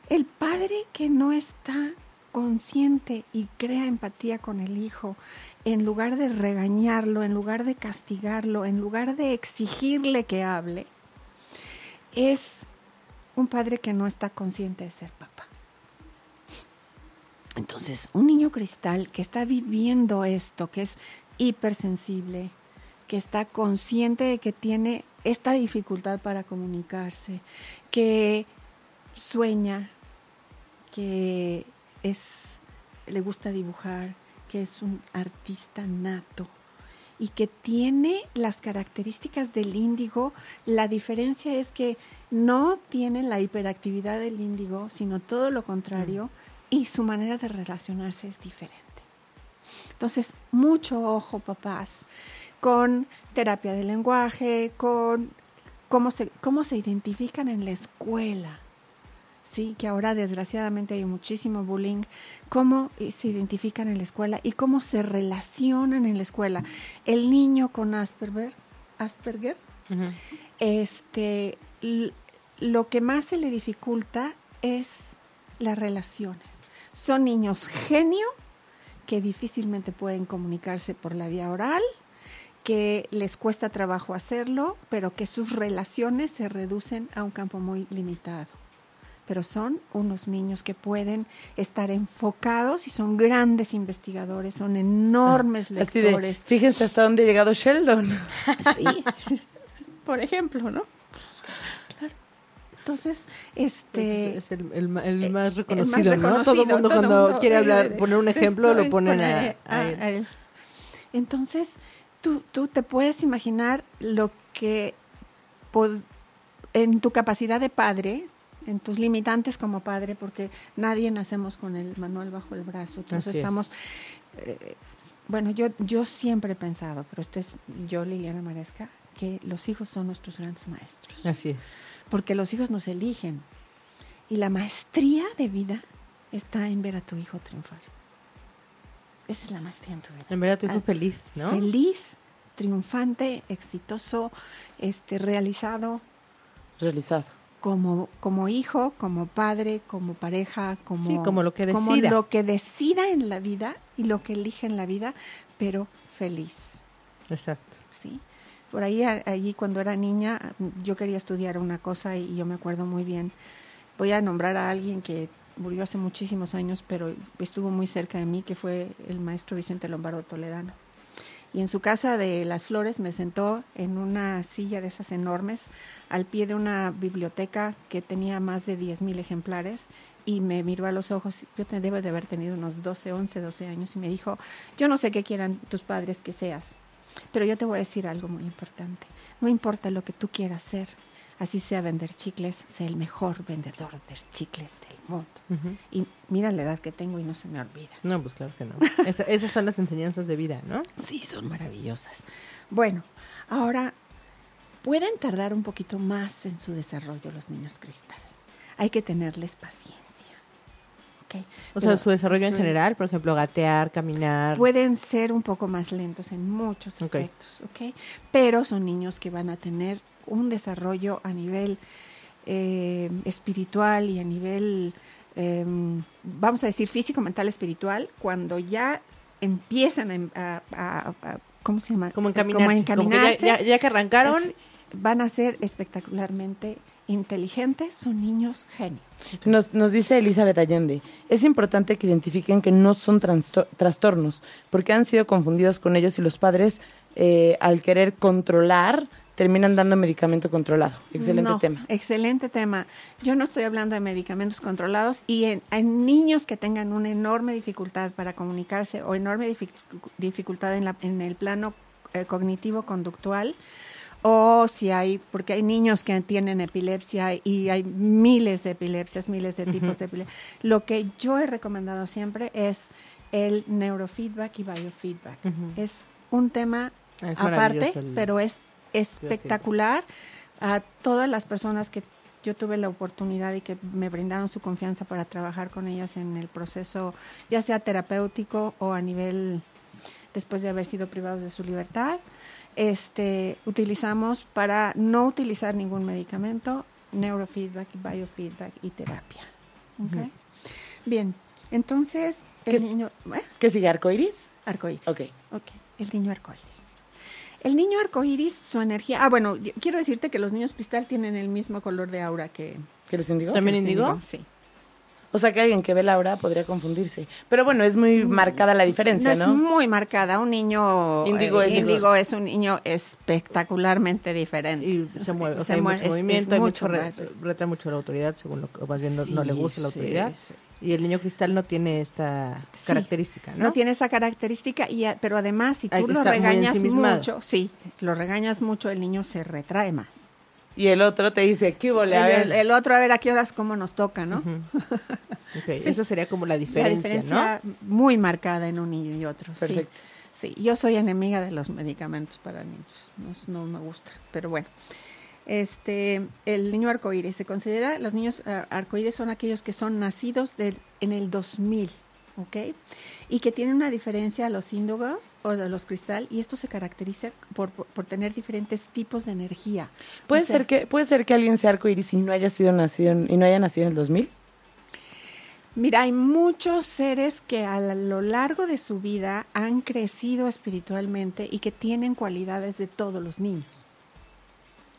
El padre que no está consciente y crea empatía con el hijo, en lugar de regañarlo, en lugar de castigarlo, en lugar de exigirle que hable, es un padre que no está consciente de ser papá. Entonces, un niño cristal que está viviendo esto, que es hipersensible, que está consciente de que tiene esta dificultad para comunicarse, que sueña, que es le gusta dibujar, que es un artista nato y que tiene las características del índigo. La diferencia es que no tiene la hiperactividad del índigo, sino todo lo contrario, y su manera de relacionarse es diferente. Entonces, mucho ojo, papás, con terapia de lenguaje, con cómo se, cómo se identifican en la escuela. Sí, que ahora desgraciadamente hay muchísimo bullying, cómo eh, se identifican en la escuela y cómo se relacionan en la escuela. El niño con Asperger, Asperger este, lo que más se le dificulta es las relaciones. Son niños genio que difícilmente pueden comunicarse por la vía oral, que les cuesta trabajo hacerlo, pero que sus relaciones se reducen a un campo muy limitado. Pero son unos niños que pueden estar enfocados y son grandes investigadores, son enormes de, lectores. fíjense hasta dónde ha llegado Sheldon. Sí. Por ejemplo, ¿no? Claro. Entonces, este. es, es el, el el eh, más el reconocido, más ¿no? Todo el reconocido, mundo todo cuando mundo, quiere hablar, poner un ejemplo, lo ponen a, a a- él. a él. Entonces, tú, tú te puedes imaginar lo que en tu capacidad de padre, en tus limitantes como padre, porque nadie nacemos con el manual bajo el brazo. Entonces Así es. estamos, eh, bueno, yo, yo siempre he pensado, pero este es yo, Liliana Maresca, que los hijos son nuestros grandes maestros Así es. porque los hijos nos eligen. Y la maestría de vida está en ver a tu hijo triunfar. Esa es la maestría en tu vida. En verdad, tu hijo Ah, feliz, ¿no? Feliz, triunfante, exitoso, este, realizado Realizado. como, como hijo, como padre, como pareja, como, Sí, como lo que como decida. lo que decida en la vida y lo que elige en la vida, pero feliz. Exacto. ¿sí? Por ahí, allí cuando era niña, yo quería estudiar una cosa y yo me acuerdo muy bien. Voy a nombrar a alguien que murió hace muchísimos años, pero estuvo muy cerca de mí, que fue el maestro Vicente Lombardo Toledano. Y en su casa de Las Flores me sentó en una silla de esas enormes, al pie de una biblioteca que tenía más de 10.000 ejemplares, y me miró a los ojos, yo te debo de haber tenido unos 12, 11, 12 años, y me dijo, yo no sé qué quieran tus padres que seas, pero yo te voy a decir algo muy importante. No importa lo que tú quieras ser, así sea vender chicles, sé el mejor vendedor de chicles del mundo. Y mira la edad que tengo y no se me olvida. No, pues claro que no. Esa- esas son las enseñanzas de vida, ¿no? Sí, son maravillosas. Bueno, ahora pueden tardar un poquito más en su desarrollo los niños cristal. Hay que tenerles paciencia. ¿ok? O sea, su desarrollo en general, por ejemplo, gatear, caminar. Pueden ser un poco más lentos en muchos aspectos, ¿ok? Pero son niños que van a tener un desarrollo a nivel eh, espiritual y a nivel, eh, vamos a decir, físico, mental, espiritual, cuando ya empiezan a, em, a- a- a- ¿cómo se llama? como encaminarse. Como como que ya- encaminarse, ya, ya que arrancaron, es- van a ser espectacularmente inteligentes son niños genio. Nos, nos dice Elizabeth Allende, es importante que identifiquen que no son trastornos, porque han sido confundidos con ellos y los padres, eh, al querer controlar, terminan dando medicamento controlado. Excelente No, tema. Excelente tema. Yo no estoy hablando de medicamentos controlados y en, en niños que tengan una enorme dificultad para comunicarse o enorme dific- dificultad en, la- en el plano eh, cognitivo-conductual o si hay, porque hay niños que tienen epilepsia y hay miles de epilepsias, miles de tipos de epilepsia. Lo que yo he recomendado siempre es el neurofeedback y biofeedback. Es un tema Es aparte, pero es espectacular a todas las personas que yo tuve la oportunidad y que me brindaron su confianza para trabajar con ellos en el proceso, ya sea terapéutico o a nivel después de haber sido privados de su libertad. Este, utilizamos para no utilizar ningún medicamento, neurofeedback, biofeedback y terapia. ¿ok? Bien, entonces ¿Qué el es- niño, ¿eh? ¿Qué sigue? ¿Arcoiris? Arcoíris. Ok. Ok, el niño arcoíris. El niño arcoíris, su energía. Ah, bueno, yo quiero decirte que los niños cristal tienen el mismo color de aura que. ¿Qué les indigo? ¿También que los índigo? Sí. O sea que alguien que ve la hora podría confundirse. Pero bueno, es muy marcada la diferencia, es ¿no? muy marcada. Un niño Índigo eh, es- es un niño espectacularmente diferente. Y se mueve, o Se sea, hay mueve, mucho es- movimiento, es hay mucho re- reta mucho la autoridad, según lo que, más bien no, no le gusta la sí, autoridad. sí. Y el niño cristal no tiene esta Sí. característica, ¿no? No tiene esa característica, y, a- pero además, si tú lo regañas mucho, sí, lo regañas mucho, el niño se retrae más. Y el otro te dice, ¿qué hubo? El, A ver. el- el otro, a ver a qué horas, cómo nos toca, ¿no? Ok, Esa sería como la diferencia, la diferencia muy marcada en un niño y otro. sí. Perfecto. Sí, yo soy enemiga de los medicamentos para niños. No, no me gusta, pero bueno. Este, el niño arcoíris se considera, los niños ah, arcoíris son aquellos que son nacidos en el 2000, ¿ok? Y que tienen una diferencia a los índogos o de los cristal, y esto se caracteriza por, por, por tener diferentes tipos de energía. ¿Puede, O sea, ser que, ¿Puede ser que alguien sea arcoíris y no haya sido nacido en- y no haya nacido en el 2000? Mira, hay muchos seres que a lo largo de su vida han crecido espiritualmente y que tienen cualidades de todos los niños.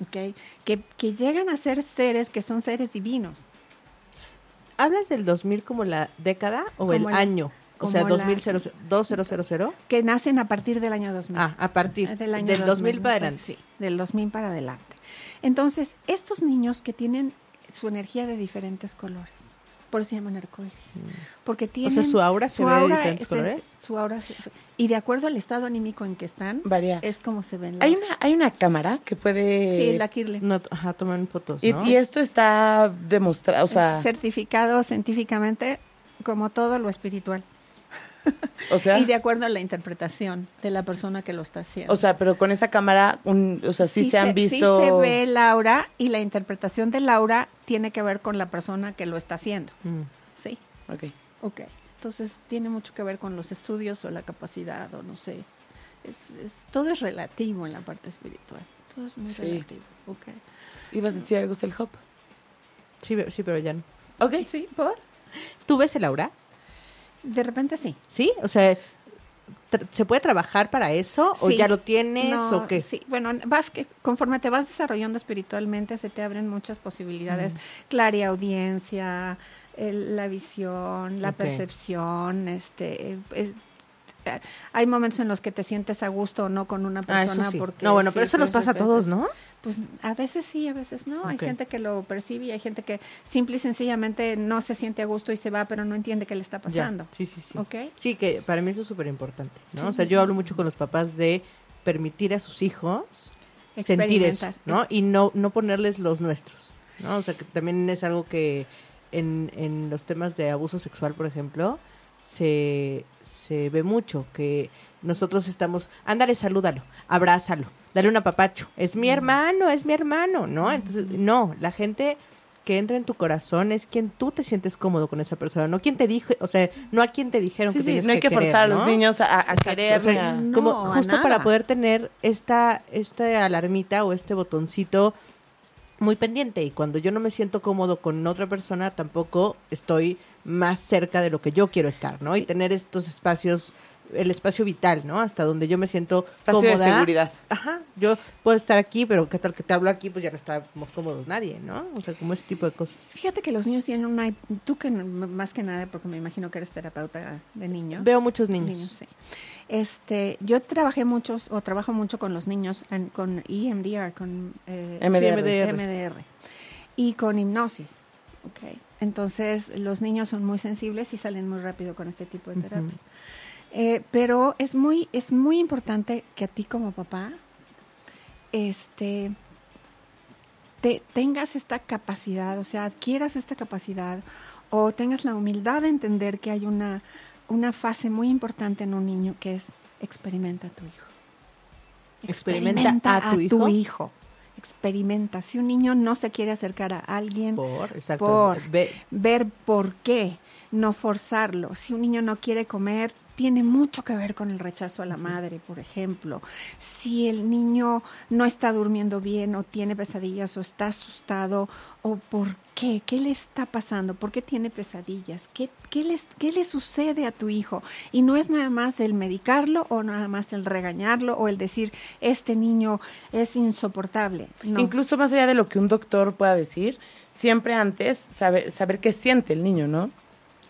¿Ok? Que, que llegan a ser seres que son seres divinos. ¿Hablas del 2000 como la década o el, Como el- año? O sea, como la- 2000, 2000. Que nacen a partir del año 2000. Ah, a partir del año del 2000 para adelante. Sí, del 2000 para adelante. Entonces, estos niños que tienen su energía de diferentes colores, por eso se llaman arcoíris. Porque tienen. Mm. su aura se ve de diferentes es de- colores. Su aura se- y de acuerdo al estado anímico en que están, Varía. es como se ven. la- Hay una, hay una cámara que puede... Sí, la Kirle. No, ajá, toman fotos, y esto está demostrado, o sea, certificado científicamente como todo lo espiritual. o sea, Y de acuerdo a la interpretación de la persona que lo está haciendo. o sea, pero con esa cámara, un, o sea, sí, se han visto... Sí se ve el aura y la interpretación del aura tiene que ver con la persona que lo está haciendo. Mm. Sí, Ok. ok. Entonces tiene mucho que ver con los estudios o la capacidad o no sé. Es, es- todo es relativo en la parte espiritual. Todo es muy Sí. relativo. Ok. ¿Ibas a decir algo, Selhop? Sí, pero- sí, pero ya no. Ok. Sí, ¿por? ¿Tú ves el aura? De repente sí. ¿Sí? O sea, ¿se puede trabajar para eso? ¿O Sí. ya lo tienes? No, ¿O qué? Sí, bueno, vas que conforme te vas desarrollando espiritualmente se te abren muchas posibilidades, clariaudiencia, el- la visión, la percepción, este es- eh, hay momentos en los que te sientes a gusto o no con una Ah, persona sí. porque No, bueno, pero eso nos pasa a todos, ¿no? Pues a veces sí, a veces no. Hay gente que lo percibe y hay gente que simple y sencillamente no se siente a gusto y se va, pero no entiende qué le está Ya, pasando. Sí, sí, sí. Sí, que para mí eso es súper importante, ¿no? Sí. O sea, yo hablo mucho con los papás de permitir a sus hijos sentir eso. ¿no? Y no, no ponerles los nuestros, ¿no? O sea, que también es algo que en, en los temas de abuso sexual, por ejemplo, se, se ve mucho, que nosotros estamos, ándale, salúdalo, abrázalo, dale un apapacho, es Mm. mi hermano, es mi hermano, ¿no? Entonces, no, la gente que entra en tu corazón es quien tú te sientes cómodo con esa persona, no quien te dijo, o sea, no a quien te dijeron Sí, que sí, tienes no hay que, querer, forzar a los niños a, a querer. o sea, ni a- No, como justo nada. para poder tener esta esta alarmita o este botoncito muy pendiente y cuando yo no me siento cómodo con otra persona tampoco estoy más cerca de lo que yo quiero estar, ¿no? Y tener estos espacios el espacio vital, ¿no? Hasta donde yo me siento Espacio de seguridad. Ajá, yo puedo estar aquí, pero qué tal que te hablo aquí, pues ya no estamos cómodos nadie, ¿no? O sea, como ese tipo de cosas. Fíjate que los niños tienen una... Tú que más que nada, porque me imagino que eres terapeuta de niños. Veo muchos niños. sí. Este, yo trabajé muchos, o trabajo mucho con los niños, en- con EMDR, con eh, MDR. MDR. MDR, y con hipnosis. Okay. Entonces, los niños son muy sensibles y salen muy rápido con este tipo de terapia. Eh, pero es muy, es muy importante que a ti como papá, este, te, tengas esta capacidad, o sea, adquieras esta capacidad o tengas la humildad de entender que hay una, una fase muy importante en un niño que es experimenta a tu hijo. Experimenta a tu hijo. hijo. Experimenta. Si un niño no se quiere acercar a alguien, Por, ver por qué, no forzarlo. Si un niño no quiere comer, tiene mucho que ver con el rechazo a la madre, por ejemplo. Si el niño no está durmiendo bien o tiene pesadillas o está asustado, o por qué, qué le está pasando, por qué tiene pesadillas, qué, qué, les- qué le sucede a tu hijo. Y no es nada más el medicarlo o nada más el regañarlo o el decir, este niño es insoportable. No. Incluso más allá de lo que un doctor pueda decir, siempre antes saber, saber qué siente el niño, ¿no?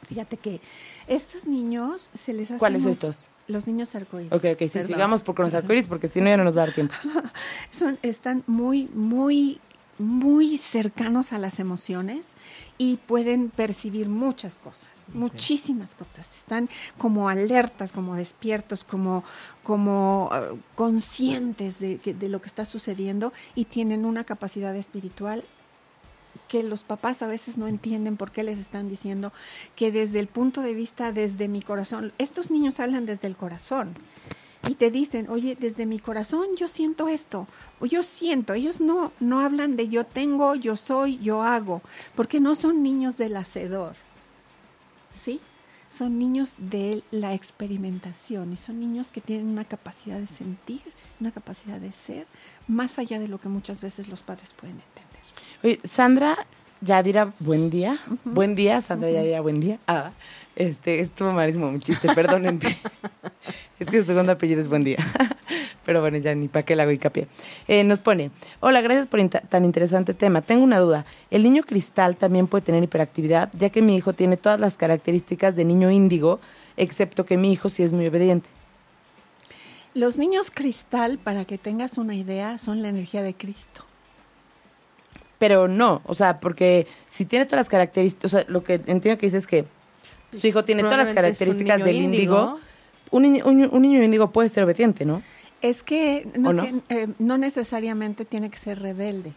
Fíjate que estos niños se les hace ¿Cuáles estos? Los niños arcoíris. Ok, ok, sí, Perdón. sigamos por con los arcoíris porque si no ya no nos va a dar tiempo. Son, están muy, muy, muy cercanos a las emociones y pueden percibir muchas cosas, muchísimas cosas. Están como alertas, como despiertos, como, como eh, conscientes de, que- de lo que está sucediendo y tienen una capacidad espiritual que los papás a veces no entienden por qué les están diciendo que desde el punto de vista, desde mi corazón, estos niños hablan desde el corazón y te dicen, oye, desde mi corazón yo siento esto, o yo siento, ellos no, no hablan de yo tengo, yo soy, yo hago, porque no son niños del hacedor, ¿sí? Son niños de la experimentación y son niños que tienen una capacidad de sentir, una capacidad de ser, más allá de lo que muchas veces los padres pueden entender. Oye, Sandra Yadira, buen día. Buen día, Sandra Yadira, buen día. Ah, este, estuvo malísimo mi chiste, perdónenme. es que su segundo apellido es buen día. Pero bueno, ya ni para qué le hago hincapié. Eh, nos pone, hola, gracias por tan interesante tema. Tengo una duda. ¿El niño cristal también puede tener hiperactividad? Ya que mi hijo tiene todas las características de niño índigo, excepto que mi hijo sí es muy obediente. Los niños cristal, para que tengas una idea, son la energía de Cristo. Pero no, o sea, porque si tiene todas las características, o sea, lo que entiendo que dice es que su hijo tiene todas las características del índigo. índigo. Un niño, un, un niño índigo puede ser obediente, ¿no? Es que no, ¿O no? eh, no necesariamente tiene que ser rebelde.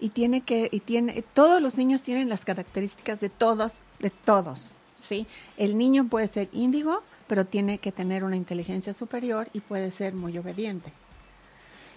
Y tiene que, y tiene, todos los niños tienen las características de todos, de todos, ¿sí? El niño puede ser índigo, pero tiene que tener una inteligencia superior y puede ser muy obediente.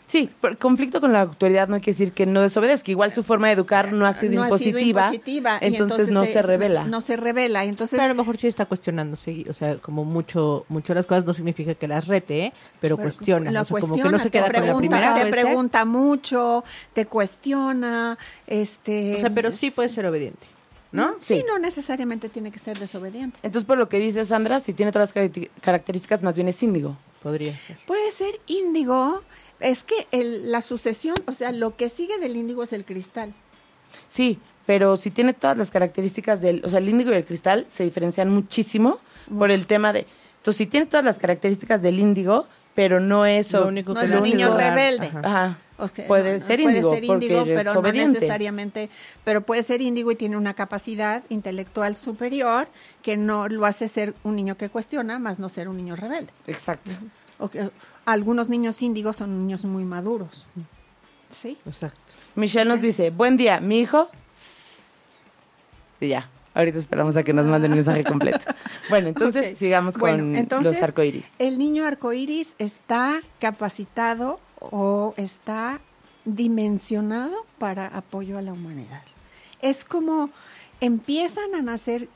Sí, por conflicto con la autoridad no hay que decir que no desobedezca. Igual su forma de educar no ha sido No ha sido impositiva, impositiva, entonces, no se revela. No se revela, entonces... Pero a lo mejor sí está cuestionando, sí, o sea, como mucho, mucho las cosas no significa que las rete, ¿eh? pero, cuestiona, lo o sea, como que no se queda con la primera. Te ser. pregunta mucho, te cuestiona, este... O sea, pero sí puede ser obediente, ¿no? Sí, no necesariamente tiene que ser desobediente. Entonces, por lo que dice Sandra, si tiene todas las características, más bien es índigo. Podría ser. Puede ser índigo, es que el- la sucesión, o sea, lo que sigue del índigo es el cristal. Sí, pero si tiene todas las características del, o sea, el índigo y el cristal se diferencian muchísimo por el tema de, entonces si tiene todas las características del índigo, pero no es Lo único No que es un niño rebelde. ajá. Ajá. O sea, puede, no, no, ser índigo, puede ser porque índigo, es pero no necesariamente, pero puede ser índigo y tiene una capacidad intelectual superior que no lo hace ser un niño que cuestiona, más no ser un niño rebelde. Exacto. O que- algunos niños índigos son niños muy maduros. ¿Sí? Exacto. Michelle nos dice, buen día, mi hijo. Y ya, ahorita esperamos a que nos manden el mensaje completo. Bueno, entonces sigamos con Bueno, entonces, los arcoíris. El niño arcoíris está capacitado o está dimensionado para apoyo a la humanidad. Es como empiezan a nacer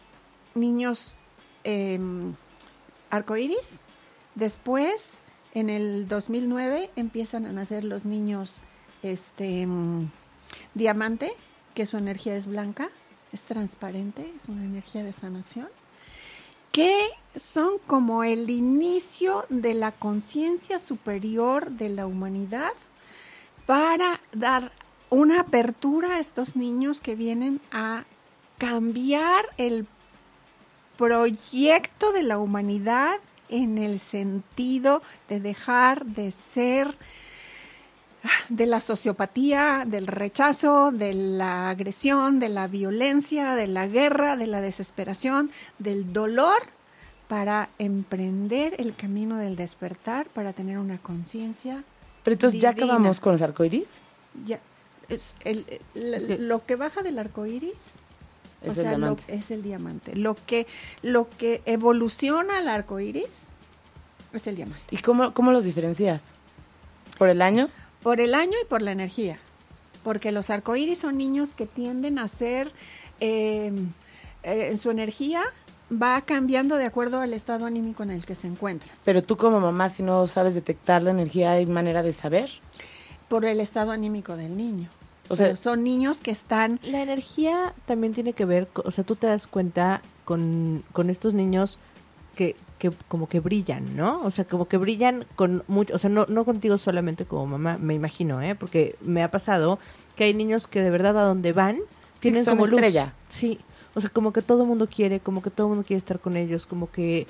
niños eh, arcoíris, después en el 2009 empiezan a nacer los niños este mm, diamante, que su energía es blanca, es transparente, es una energía de sanación. que son como el inicio de la conciencia superior de la humanidad para dar una apertura a estos niños que vienen a cambiar el proyecto de la humanidad en el sentido de dejar de ser de la sociopatía, del rechazo, de la agresión, de la violencia, de la guerra, de la desesperación, del dolor, para emprender el camino del despertar, para tener una conciencia. Pero entonces ya acabamos con los arcoíris. Ya, es el- lo que baja del arco iris Es o el sea, lo- diamante. es el diamante. Lo que, lo que evoluciona al arco iris es el diamante. ¿Y cómo, cómo los diferencias? ¿Por el año? Por el año y por la energía. Porque los arcoíris son niños que tienden a ser, eh, eh, su energía va cambiando de acuerdo al estado anímico en el que se encuentra. Pero tú como mamá, si no sabes detectar la energía, ¿hay manera de saber? Por el estado anímico del niño. O sea- son niños que están La energía también tiene que ver, o sea, tú te das cuenta con, con estos niños que, que como que brillan, ¿no? O sea, como que brillan con mucho, o sea, no, no contigo solamente como mamá, me imagino, ¿eh? Porque me ha pasado que hay niños que de verdad a donde van tienen son como luz. estrella. Sí, o sea, como que todo el mundo quiere, como que todo el mundo quiere estar con ellos, como que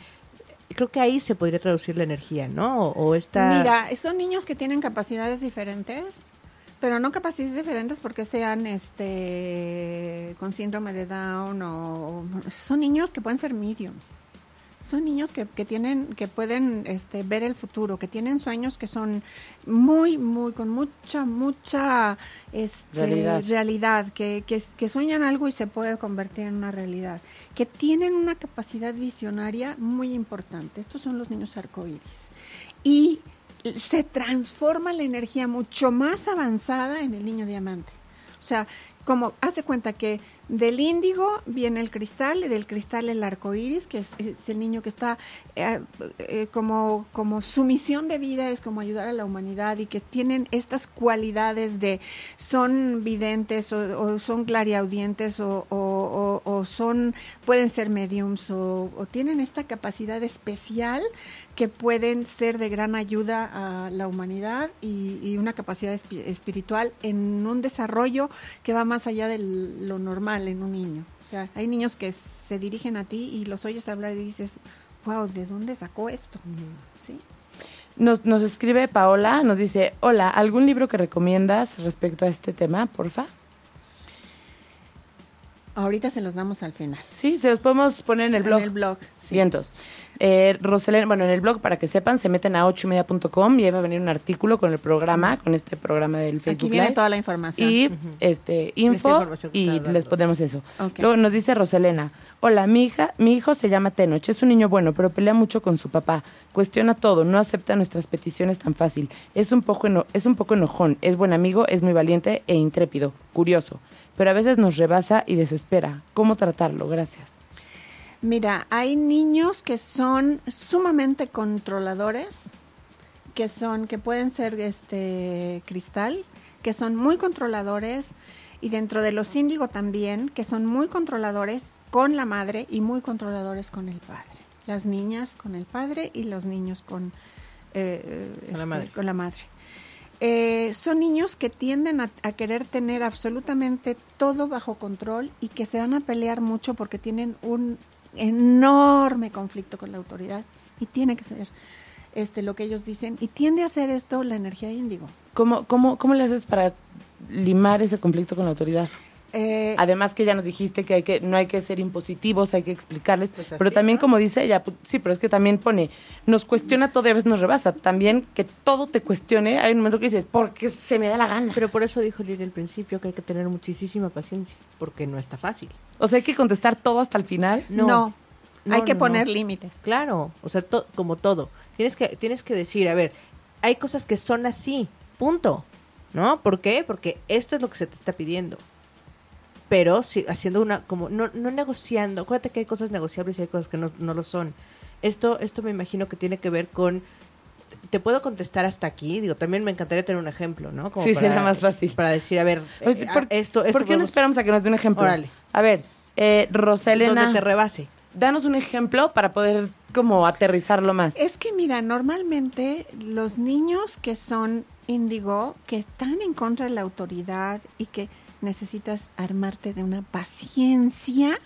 creo que ahí se podría traducir la energía, ¿no? O, o esta Mira, son niños que tienen capacidades diferentes, pero no capacidades diferentes porque sean este con síndrome de Down o son niños que pueden ser mediums. Son niños que, que tienen, que pueden este, ver el futuro, que tienen sueños que son muy, muy, con mucha, mucha este, Realidad. realidad, que, que, que sueñan algo y se puede convertir en una realidad, que tienen una capacidad visionaria muy importante. Estos son los niños arcoíris. Y se transforma la energía mucho más avanzada en el niño diamante. O sea, como hace cuenta que del índigo viene el cristal y del cristal el arco iris, que es, el niño que está eh, eh, como, como su misión de vida es como ayudar a la humanidad y que tienen estas cualidades de son videntes o, son clariaudientes o, son pueden ser mediums o, tienen esta capacidad especial que pueden ser de gran ayuda a la humanidad y, una capacidad espi- espiritual en un desarrollo que va más allá de lo normal en un niño. O sea, hay niños que se dirigen a ti y los oyes hablar y dices, wow, ¿de dónde sacó esto? ¿Sí? Nos, nos escribe Paola, nos dice, hola, ¿algún libro que recomiendas respecto a este tema, porfa? Ahorita se los damos al final. Sí, se los podemos poner en el blog. En el blog, sí. Vientos. Eh, Roselena, bueno, en el blog, para que sepan, se meten a ochoymedia.com y ahí va a venir un artículo con el programa, con este programa del Facebook Aquí viene Live. toda la información. y este info y les ponemos eso. Luego nos dice Roselena, hola, mi hija, mi hijo se llama Tenoch, es un niño bueno, pero pelea mucho con su papá, cuestiona todo, no acepta nuestras peticiones tan fácil, es un poco eno- es un poco enojón, es buen amigo, es muy valiente e intrépido, curioso, pero a veces nos rebasa y desespera. ¿Cómo tratarlo? Gracias. Mira, hay niños que son sumamente controladores, que son, que pueden ser este cristal, que son muy controladores, y dentro de los índigo también, que son muy controladores con la madre y muy controladores con el padre. Las niñas con el padre y los niños con, eh, Con la madre. con la madre. Eh, son niños que tienden a, a querer tener absolutamente todo bajo control y que se van a pelear mucho porque tienen un enorme conflicto con la autoridad y tiene que ser este lo que ellos dicen y tiende a ser esto la energía índigo. ¿Cómo, cómo, cómo le haces para limar ese conflicto con la autoridad? Eh, Además que ya nos dijiste que hay que no hay que ser impositivos, hay que explicarles, Pues así, pero también ¿no? como dice ella, pu- sí, pero es que también pone, nos cuestiona todo y a veces nos rebasa, también que todo te cuestione, hay un momento que dices, porque se me da la gana. Pero por eso dijo Lili al principio que hay que tener muchísima paciencia, porque no está fácil. o sea, hay que contestar todo hasta el final. no, no. hay que no, poner no. límites. Claro, o sea, to- como todo. Tienes que, tienes que decir, a ver, hay cosas que son así, punto. ¿No? ¿Por qué? Porque esto es lo que se te está pidiendo. Pero sí, haciendo una, como, no, no negociando. Acuérdate que hay cosas negociables y hay cosas que no, no lo son. Esto, esto me imagino que tiene que ver con, te puedo contestar hasta aquí. Digo, también me encantaría tener un ejemplo, ¿no? Sí, sería más fácil. Para decir, a ver, Oye, eh, ¿por, esto, esto ¿por qué no esperamos a que nos dé un ejemplo? Órale. A ver, eh, Roselena. donde te rebase. danos un ejemplo para poder como aterrizarlo más. Es que mira, normalmente los niños que son índigo, que están en contra de la autoridad y que necesitas armarte de una paciencia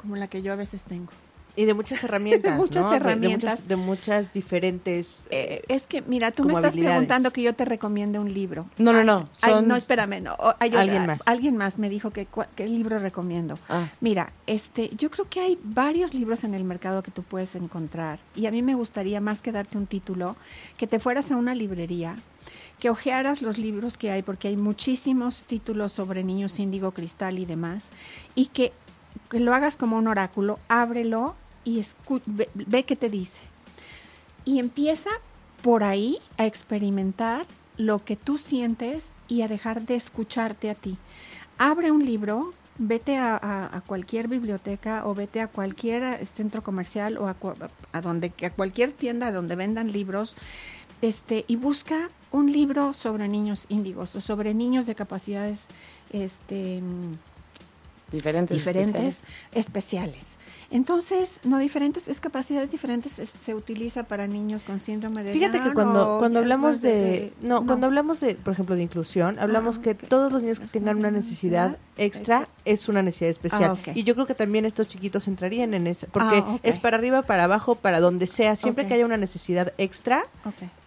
como la que yo a veces tengo. Y de muchas herramientas. De muchas ¿no? herramientas. De, muchas, de muchas diferentes. Eh, es que, mira, tú me estás preguntando que yo te recomiende un libro. No, no, no, ay, no, espérame, no. Alguien más. Alguien más me dijo que qué libro recomiendo. Ah. Mira, este, yo creo que hay varios libros en el mercado que tú puedes encontrar. Y a mí me gustaría, más que darte un título, que te fueras a una librería, que ojearas los libros que hay, porque hay muchísimos títulos sobre niños índigo, cristal y demás, y que, que lo hagas como un oráculo, ábrelo y escu- ve, qué te dice. Y empieza por ahí a experimentar lo que tú sientes y a dejar de escucharte a ti. Abre un libro, vete a, a- cualquier biblioteca o vete a cualquier eh, centro comercial o a, a donde a cualquier tienda donde vendan libros, este y busca un libro sobre niños índigos o sobre niños de capacidades este Diferentes. diferentes especiales. Entonces, no diferentes, es capacidades diferentes, es- se utiliza para niños con síndrome de Fíjate que cuando, cuando hablamos de, no, cuando hablamos de, por ejemplo, de inclusión, hablamos Ah, que todos los niños que Es tengan una necesidad necesidad extra extra. es una necesidad especial. Ah. Y yo creo que también estos chiquitos entrarían en esa, porque Ah, es para arriba, para abajo, para donde sea. Siempre que haya una necesidad extra.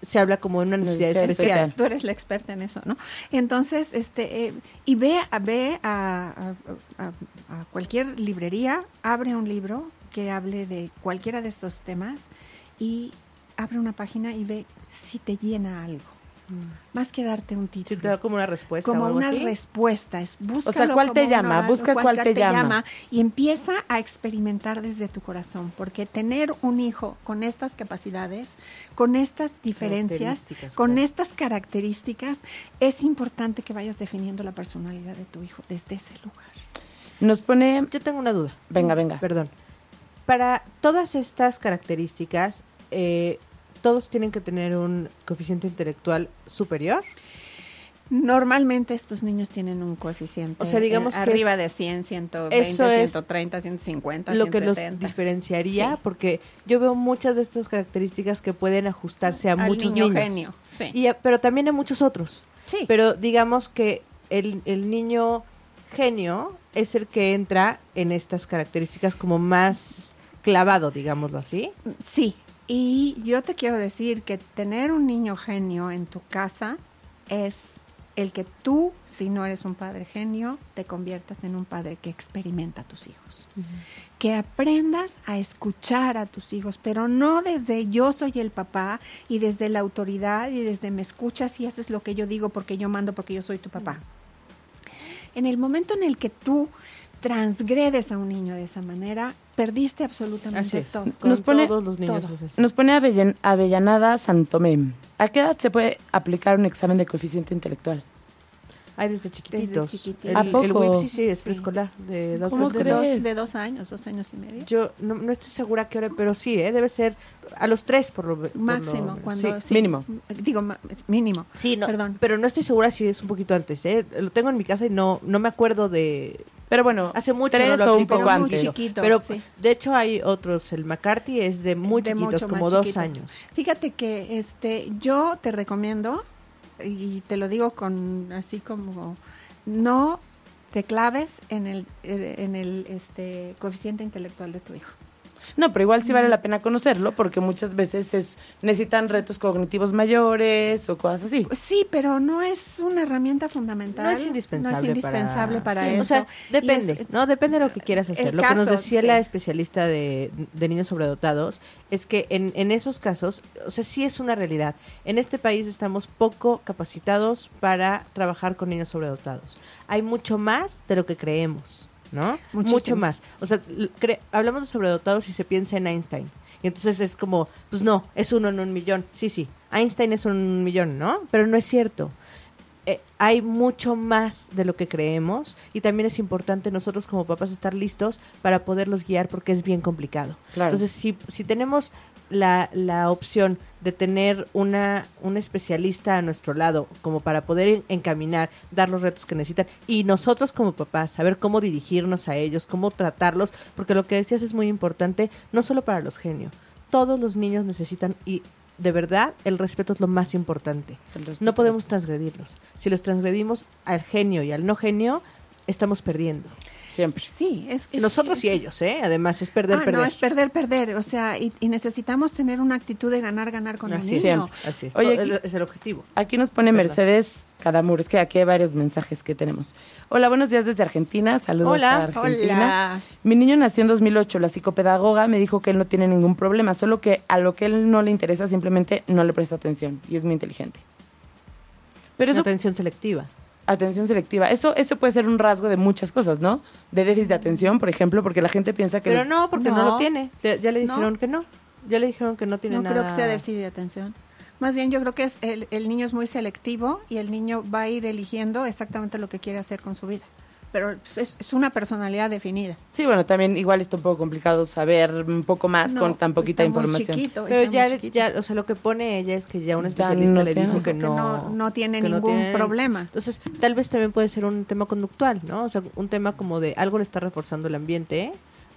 Se habla como de una necesidad Necesidad especial. especial. Tú eres la experta en eso, ¿no? Entonces, este, eh, y ve, a, ve a, a- a- a cualquier librería, abre un libro que hable de cualquiera de estos temas y abre una página y ve si te llena algo, más que darte un Sí, título. te da como una respuesta. o como algo una así. respuesta, es búscalo ¿cuál te llama? Busca cuál te llama. y empieza a experimentar desde tu corazón, porque tener un hijo con estas capacidades, con estas diferencias, con claro. estas características, es importante que vayas definiendo la personalidad de tu hijo desde ese lugar. Nos pone. Yo tengo una duda. Venga, venga. Perdón. Para todas estas características, eh, todos tienen que tener un coeficiente intelectual superior. Normalmente estos niños tienen un coeficiente O sea, digamos eh, que arriba es- de 100, 120, Eso es 130, 150, lo que los 170. diferenciaría, Sí. porque yo veo muchas de estas características que pueden ajustarse a Al muchos niño niños. genio, sí. Y pero también a muchos otros. Sí. Pero digamos que el, el niño genio es el que entra en estas características como más clavado, digámoslo así. Sí, y yo te quiero decir que tener un niño genio en tu casa es el que tú, si no eres un padre genio, te conviertas en un padre que experimenta a tus hijos. Que aprendas a escuchar a tus hijos, pero no desde yo soy el papá y desde la autoridad y desde me escuchas y haces lo que yo digo porque yo mando porque yo soy tu papá. En el momento en el que tú transgredes a un niño de esa manera, perdiste absolutamente Así es. todo. Con Nos pone- todos los niños todo. es así. Nos pone Avellen- Avellanada Santomé. ¿A qué edad se puede aplicar un examen de coeficiente intelectual? Hay desde chiquititos. chiquititos. El, ¿A el poco? WIP sí, sí, es Sí. preescolar. De dos, ¿Cómo de dos. crees? dos, de dos años, dos años y medio. Yo no, no estoy segura qué hora, pero sí, ¿eh? debe ser a los tres por lo por lo Máximo, menos. cuando... Sí. sí, Mínimo. Digo, mínimo. Sí, no, Perdón. pero no estoy segura si es un poquito antes, ¿eh? Lo tengo en mi casa y no, no me acuerdo de... Pero bueno, Hace mucho tres no lo o un poco pero muy antes. chiquito. Pero sí. de hecho hay otros, el McCarthy es de muy De chiquitos, como más dos chiquito. años. Fíjate que este, yo te recomiendo, y te lo digo con así como, no te claves en el, en el este, coeficiente intelectual de tu hijo. No, pero igual sí vale la pena conocerlo porque muchas veces es, necesitan retos cognitivos mayores o cosas así. Pues sí, pero no es una herramienta fundamental. No es indispensable, No es indispensable para, Sí, eso. O sea, depende, es- ¿no? Depende de lo que quieras hacer. Lo que nos decía sí. la especialista de, de niños sobredotados es que en, en esos casos, o sea, sí es una realidad. En este país estamos poco capacitados para trabajar con niños sobredotados. Hay mucho más de lo que creemos, ¿no? Mucho más. O sea, hablamos de sobredotados y se piensa en Einstein. Y entonces es como, pues no, es uno en un millón. Sí, sí, Einstein es un millón, ¿no? Pero no es cierto eh, hay mucho más de lo que creemos y también es importante nosotros como papás estar listos para poderlos guiar porque es bien complicado. Claro. Entonces, si, si tenemos la, la opción de tener una un especialista a nuestro lado como para poder en- encaminar, dar los retos que necesitan y nosotros como papás saber cómo dirigirnos a ellos, cómo tratarlos, porque lo que decías es muy importante no solo para los genios, todos los niños necesitan y de verdad el respeto es lo más importante. No podemos transgredirlos. Si los transgredimos al genio y al no genio, estamos perdiendo. Siempre. Sí, es, es- Nosotros es- y ellos, ¿eh? Además es perder, Ah, perder. no, es perder, perder. O sea, y, y necesitamos tener una actitud de ganar, ganar con Así el es, niño. así es. Oye, No, aquí- es, es el objetivo. Aquí nos pone Perdón. Mercedes Cadamur. Es que aquí hay varios mensajes que tenemos. Hola, buenos días desde Argentina. Saludos Hola. a Argentina. Hola. Mi niño nació en 2008. La psicopedagoga me dijo que él no tiene ningún problema, solo que a lo que él no le interesa simplemente no le presta atención y es muy inteligente. Pero eso, atención selectiva. Atención selectiva, eso, eso puede ser un rasgo de muchas cosas, ¿no? De déficit de atención, por ejemplo, porque la gente piensa que... Pero los- no, porque no, No. lo tiene. Ya, ya le No. dijeron que no. Ya le dijeron que no tiene No nada. creo que sea déficit de atención. Más bien yo creo que es el, el niño es muy selectivo y el niño va a ir eligiendo exactamente lo que quiere hacer con su vida. Pero es, es una personalidad definida. Sí, bueno, también igual está un poco complicado saber un poco más No, con tan poquita está muy información. chiquito, Pero está ya, muy chiquito. ya, o sea, lo que pone ella es que ya un especialista no le tiene. dijo que Que no, no- no tiene que ningún tiene- problema. Entonces, tal vez también puede ser un tema conductual, ¿no? O sea, un tema como de algo le está reforzando el ambiente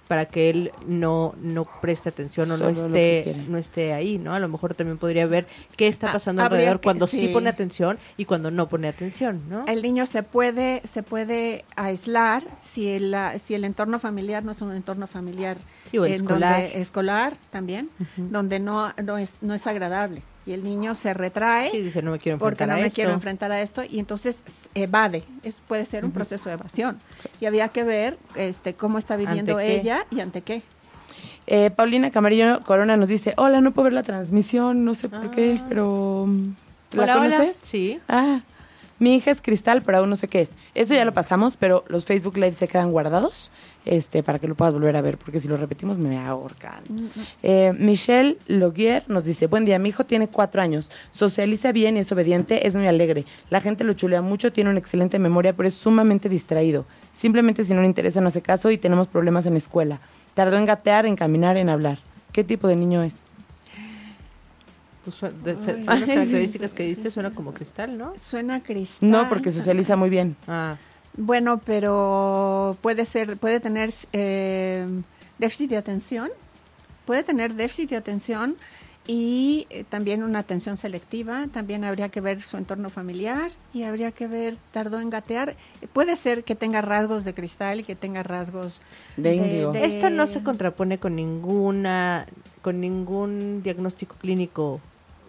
para que él no no preste atención o no Solo esté no esté ahí, ¿no? A lo mejor también podría ver qué está Ah, pasando alrededor que- cuando sí. sí. pone atención y cuando no pone atención, ¿no? El niño se puede se puede aislar si el si el entorno familiar no es un entorno familiar Sí, o el en escolar. donde escolar también, donde no no es no es agradable y el niño se retrae Sí, dice, no me quiero porque no a me esto. quiero enfrentar a esto y entonces evade es puede ser un proceso de evasión y había que ver este cómo está viviendo ella y ante qué Eh, Paulina Camarillo Corona nos dice, hola, no puedo ver la transmisión, no sé por qué, Ah. pero... mm, ¿La Hola, hola. conoces? Sí. Ah, mi hija es Cristal, pero aún no sé qué es. Eso ya lo pasamos, pero los Facebook Live se quedan guardados este, para que lo puedas volver a ver, porque si lo repetimos me ahorcan. Eh, Michelle Loguier nos dice, buen día, mi hijo tiene cuatro años, socializa bien y es obediente, es muy alegre. La gente lo chulea mucho, tiene una excelente memoria, pero es sumamente distraído. Simplemente si no le interesa no hace caso y tenemos problemas en la escuela. Tardó en gatear, en caminar, en hablar. ¿Qué tipo de niño es? Pues, su- de- se- Ay, según las características que diste, sí. suena como cristal, ¿no? suena cristal No, porque socializa muy bien. Ah, Bueno, pero puede ser, puede tener eh, déficit de atención, puede tener déficit de atención y eh, también una atención selectiva. También habría que ver su entorno familiar y habría que ver, tardó en gatear. Puede ser que tenga rasgos de cristal y que tenga rasgos De índigo. Esto no se contrapone con ninguna, con ningún diagnóstico clínico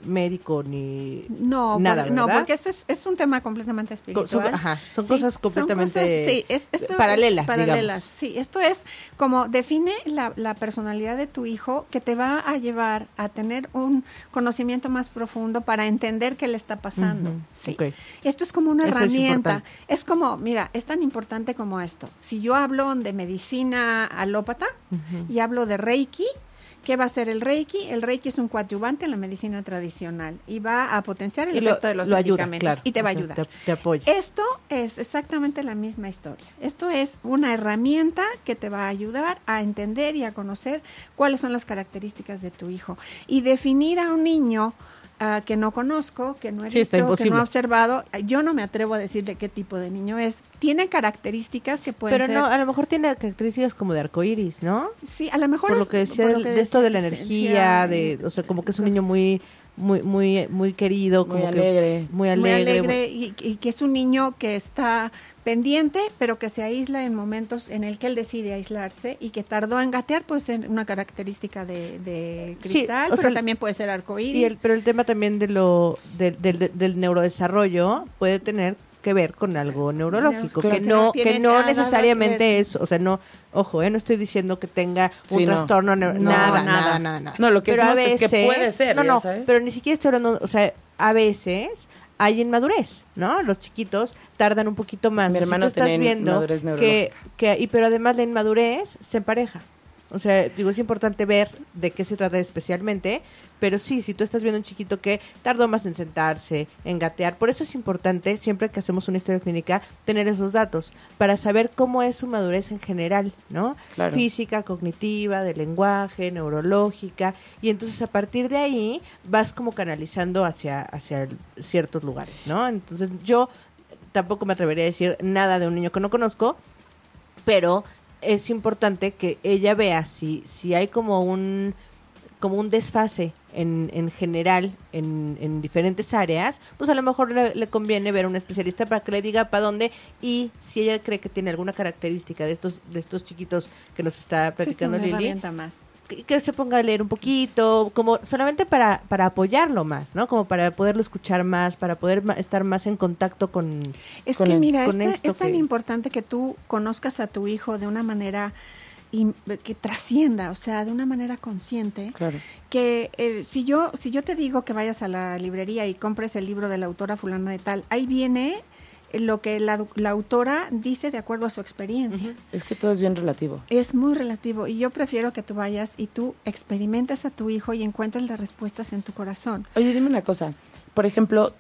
médico ni No, nada, por- no, porque esto es, es un tema completamente son, espiritual. ajá, son Sí, cosas son completamente cosas- sí, es- esto es paralelas, paralelas. digamos. Sí, esto es como define la, la personalidad de tu hijo que te va a llevar a tener un conocimiento más profundo para entender qué le está pasando. Sí. Esto es como una Eso herramienta. Es, como, mira, es tan importante como esto. Si yo hablo de medicina alópata y hablo de Reiki, ¿Qué va a hacer el Reiki? El Reiki es un coadyuvante en la medicina tradicional y va a potenciar el Y lo- efecto de los lo ayuda, medicamentos claro. y te va a ayudar. te- te apoya. Esto es exactamente la misma historia. Esto es una herramienta que te va a ayudar a entender y a conocer cuáles son las características de tu hijo y definir a un niño ah, que no conozco, que no he Sí, visto, que no he observado. Yo no me atrevo a decirle qué tipo de niño es. Tiene características que pueden Pero ser. no, a lo mejor tiene características como de arcoíris, ¿no? sí, a lo mejor Por es lo que decía por lo que de esto de la energía, de, o sea, como que es un niño muy, muy, muy, muy querido, Muy como que alegre. muy muy alegre. alegre y, y que es un niño que está pendiente, pero que se aísla en momentos en el que él decide aislarse y que tardó en gatear, puede ser una característica de, de Sí, cristal, o pero sea, también puede ser arcoíris. Y el, pero el tema también de lo del, del, del neurodesarrollo puede tener que ver con algo neurológico, Claro. que no que no necesariamente es, o sea, no, ojo, eh, no estoy diciendo que tenga un Sí, no. trastorno, No, nada, nada. nada, nada. No, lo que pero a decimos es que puede ser, no, ya no, sabes. pero ni siquiera estoy hablando, o sea, a veces hay inmadurez, ¿no? Los chiquitos tardan un poquito más. Mi Si hermano tú estás viendo inmadurez que, que y pero además la inmadurez se empareja. O sea, digo, es importante ver de qué se trata especialmente, pero sí, si tú estás viendo un chiquito que tardó más en sentarse, en gatear, por eso es importante, siempre que hacemos una historia clínica, tener esos datos, para saber cómo es su madurez en general, ¿no? Claro. Física, cognitiva, de lenguaje, neurológica, y entonces a partir de ahí vas como canalizando hacia, hacia ciertos lugares, ¿no? Entonces yo tampoco me atrevería a decir nada de un niño que no conozco, pero es importante que ella vea si, si hay como un como un desfase en, en general en, en diferentes áreas, pues a lo mejor le, le conviene ver a un especialista para que le diga para dónde y si ella cree que tiene alguna característica de estos de estos chiquitos que nos está platicando una Lili, más. Que, que se ponga a leer un poquito, como solamente para, para apoyarlo más, ¿no? Como para poderlo escuchar más, para poder ma- estar más en contacto con... Es con que el- mira, con esto es tan que- importante que tú conozcas a tu hijo de una manera que trascienda, o sea, de una manera consciente, Claro. que eh, si yo si yo te digo que vayas a la librería y compres el libro de la autora fulana de tal, ahí viene lo que la, la autora dice de acuerdo a su experiencia. Es que todo es bien relativo. Es muy relativo y yo prefiero que tú vayas y tú experimentes a tu hijo y encuentres las respuestas en tu corazón. Oye, dime una cosa. Por ejemplo,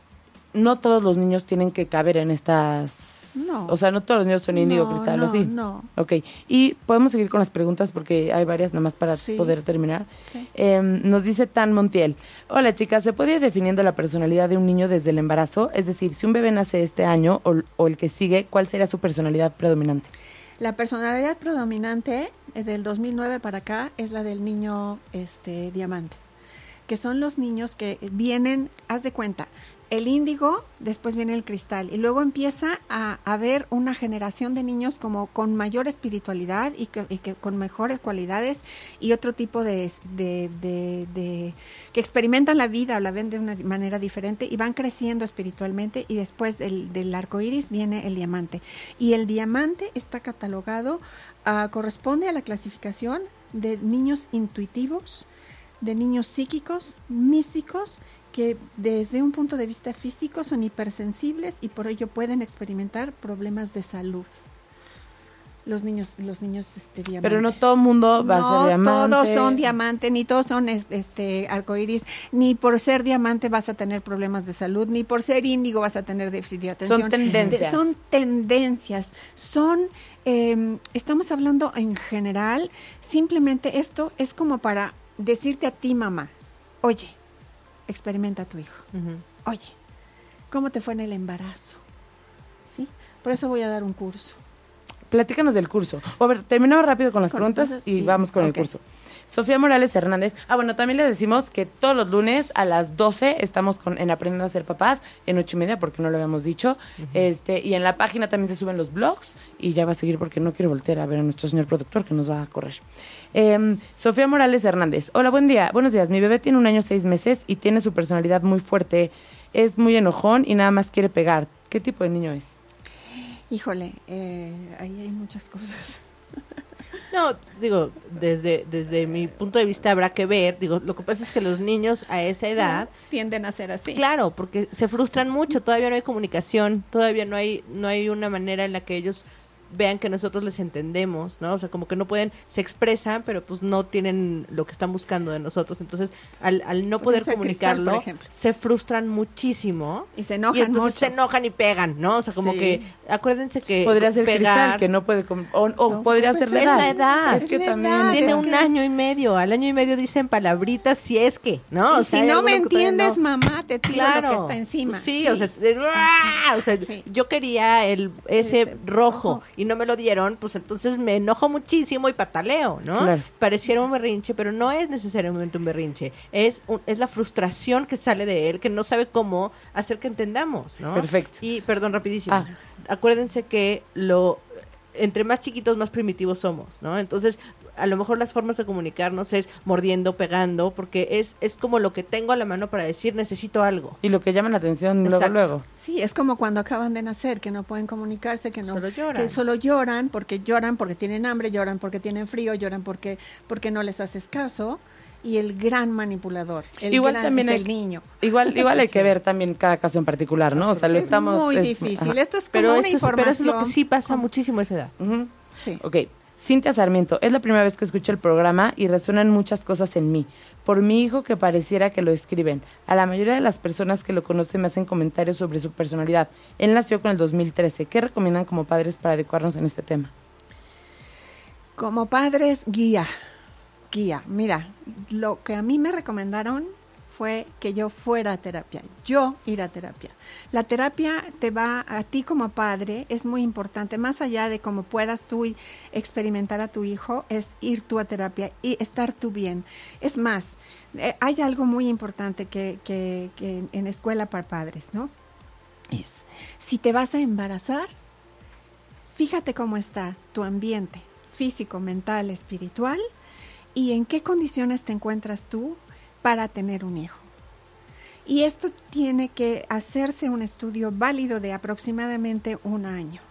no todos los niños tienen que caber en estas... No. O sea, no todos los niños son índigo No, cristal, no, no. Ok. Y podemos seguir con las preguntas porque hay varias nada más para Sí. poder terminar. Sí. Em, nos dice Tan Montiel. Hola chicas, ¿se puede ir definiendo la personalidad de un niño desde el embarazo? Es decir, si un bebé nace este año o, o el que sigue, ¿cuál sería su personalidad predominante? La personalidad predominante eh, del 2009 para acá es la del niño este diamante, que son los niños que vienen, haz de cuenta, el índigo, después viene el cristal y luego empieza a haber una generación de niños como con mayor espiritualidad y que, con mejores cualidades y otro tipo de, de, de- que experimentan la vida o la ven de una manera diferente y van creciendo espiritualmente y después del, del arco iris viene el diamante. Y el diamante está catalogado ah, corresponde a la clasificación de niños intuitivos de niños psíquicos místicos que desde un punto de vista físico son hipersensibles y por ello pueden experimentar problemas de salud. Los niños, los niños este, diamante. Pero no todo el mundo va a No ser diamante. todos son diamante, ni todos son es- este arcoíris, ni por ser diamante vas a tener problemas de salud, ni por ser índigo vas a tener déficit de atención. Son tendencias. De- son tendencias, son eh, estamos hablando en general, simplemente esto es como para decirte a ti mamá, oye, experimenta a tu hijo. Oye, ¿cómo te fue en el embarazo? ¿Sí? Por eso voy a dar un curso. Platícanos del curso. O, a ver, terminamos rápido con las Con- preguntas y y- vamos con el curso. Sofía Morales Hernández. Ah, bueno, también les decimos que todos los lunes a las 12 estamos con, en Aprendiendo a ser papás, en ocho y media, porque no lo habíamos dicho. este Y en la página también se suben los blogs y ya va a seguir porque no quiero voltear a ver a nuestro señor productor que nos va a correr. Em, Sofía Morales Hernández. Hola, buen día. Buenos días. Mi bebé tiene un año seis meses y tiene su personalidad muy fuerte. Es muy enojón y nada más quiere pegar. ¿Qué tipo de niño es? Híjole, eh, ahí hay muchas cosas. No, digo, desde, desde mi punto de vista habrá que ver, digo, lo que pasa es que los niños a esa edad, Tienden a ser así. claro, porque se frustran mucho, todavía no hay comunicación, todavía no hay, no hay una manera en la que ellos vean que nosotros les entendemos, ¿no? O sea, como que no pueden, se expresan, pero pues no tienen lo que están buscando de nosotros. Entonces, al, al no Puede poder cristal, comunicarlo, se frustran muchísimo. Y se enojan y entonces mucho. se enojan y pegan, ¿no? O sea, como Sí. que, acuérdense que Podría ser pegar, cristal, que no puede... O, o No, podría pues ser la es edad. la edad, Es que es la también... edad, Tiene es un que- año y medio. Al año y medio dicen palabritas si es que, ¿no? O sea, si no me entiendes, no. mamá, te tiro Claro. lo que está encima. Pues sí, o sea, es- ¡ah! o sea, Sí. yo quería el ese Ese rojo rojo. Y no me lo dieron, pues entonces me enojo muchísimo y pataleo, ¿no? Claro. Pareciera un berrinche, pero no es necesariamente un berrinche. Es un- es la frustración que sale de él, que no sabe cómo hacer que entendamos, ¿no? Perfecto. Y perdón, rapidísimo. Ah. Acuérdense que lo entre más chiquitos más primitivos somos, ¿no? Entonces, a lo mejor las formas de comunicarnos es mordiendo, pegando, porque es, es como lo que tengo a la mano para decir necesito algo. Y lo que llama la atención luego, Exacto. luego. Sí, es como cuando acaban de nacer, que no pueden comunicarse, que no Solo lloran. que solo lloran porque lloran porque tienen hambre, lloran porque tienen frío, lloran porque porque no les haces caso y el gran manipulador, el Igual gran también es hay- el niño. Igual, igual hay que ver también cada caso en particular, ¿no? O sea, lo es estamos... muy es- difícil. ajá. Esto es como Pero una eso, es- pero eso información. es lo que sí pasa muchísimo a esa edad. Sí. Ok. Cintia Sarmiento, es la primera vez que escucho el programa y resuenan muchas cosas en mí. Por mi hijo que pareciera que lo escriben. A la mayoría de las personas que lo conocen me hacen comentarios sobre su personalidad. Él nació con el 2013. ¿Qué recomiendan como padres para adecuarnos en este tema? Como padres, guía. Guía. Mira, lo que a mí me recomendaron fue que yo fuera a terapia, yo ir a terapia. La terapia te va a ti como padre, es muy importante, más allá de cómo puedas tú experimentar a tu hijo, es ir tú a terapia y estar tú bien. Es más, eh, hay algo muy importante que, que en escuela para padres, ¿no? Es, si te vas a embarazar, fíjate cómo está tu ambiente físico, mental, espiritual y en qué condiciones te encuentras tú para tener un hijo. Y esto tiene que hacerse un estudio válido de aproximadamente un año.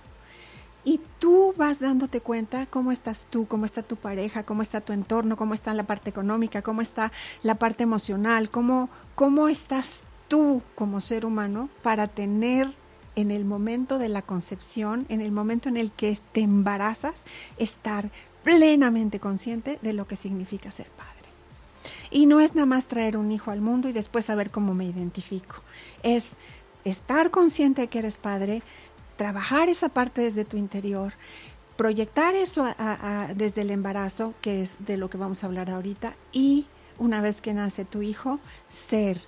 Y tú vas dándote cuenta cómo estás tú, cómo está tu pareja, cómo está tu entorno, cómo está la parte económica, cómo está la parte emocional, cómo, cómo estás tú como ser humano para tener en el momento de la concepción, en el momento en el que te embarazas, estar plenamente consciente de lo que significa ser padre. Y no es nada más traer un hijo al mundo y después saber cómo me identifico. Es estar consciente de que eres padre, trabajar esa parte desde tu interior, proyectar eso a, desde el embarazo, que es de lo que vamos a hablar ahorita, y una vez que nace tu hijo, ser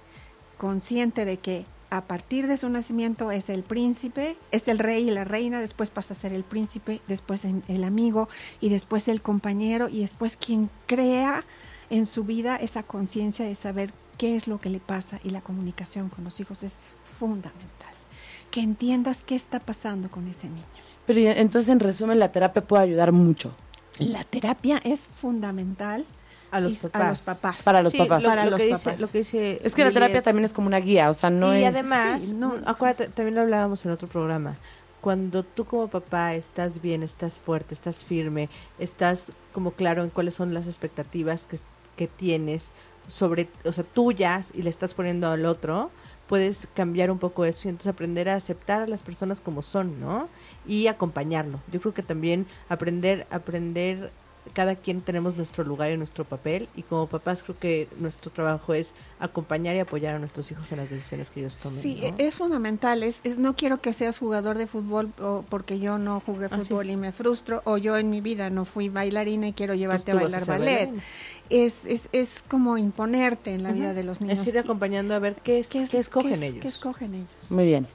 consciente de que a partir de su nacimiento es el príncipe, es el rey y la reina, después pasa a ser el príncipe, después el amigo y después el compañero y después quien crea en su vida esa conciencia de saber qué es lo que le pasa y la comunicación con los hijos es fundamental. Que entiendas qué está pasando con ese niño. Pero entonces, en resumen, la terapia puede ayudar mucho. La terapia es fundamental a los, papás. a los papás. Para los Sí, papás. Lo, Para lo los que papás. Dice, lo que dice Es que la terapia es- también es como una guía, o sea, no y es... además, sí, no. acuérdate, también lo hablábamos en otro programa. Cuando tú como papá estás bien, estás fuerte, estás firme, estás como claro en cuáles son las expectativas que, que tienes sobre, o sea, tuyas y le estás poniendo al otro, puedes cambiar un poco eso y entonces aprender a aceptar a las personas como son, ¿no? Y acompañarlo. Yo creo que también aprender, aprender, cada quien tenemos nuestro lugar y nuestro papel y como papás creo que nuestro trabajo es acompañar y apoyar a nuestros hijos en las decisiones que ellos tomen. Sí, ¿no? es fundamental. Es, es no quiero que seas jugador de fútbol o porque yo no jugué fútbol y me frustro, o yo en mi vida no fui bailarina y quiero llevarte a bailar ballet. bailarina. Es, es, es como imponerte en la vida de los niños. Es ir acompañando a ver qué, es, qué, es- escogen qué es- ellos. qué escogen ellos? Muy bien.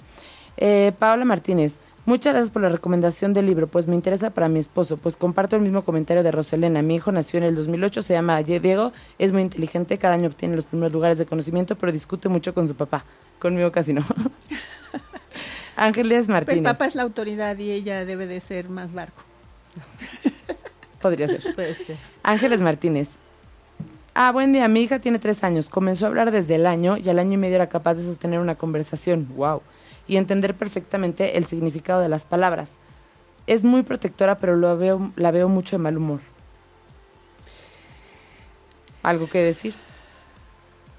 Eh, Paola Martínez, muchas gracias por la recomendación del libro, pues me interesa para mi esposo, pues comparto el mismo comentario de Roselena. Mi hijo nació en el 2008, se llama Diego, es muy inteligente, cada año obtiene los primeros lugares de conocimiento, pero discute mucho con su papá. Conmigo casi no. Ángeles Pero el Martínez. papá es la autoridad y ella debe de ser más barco. Podría ser. Puede ser. Ángeles Martínez. Ah, buen día. Mi hija tiene tres años. Comenzó a hablar desde el año y al año y medio era capaz de sostener una conversación. Wow. Y entender perfectamente el significado de las palabras. Es muy protectora, pero lo veo, la veo mucho de mal humor. ¿Algo que decir?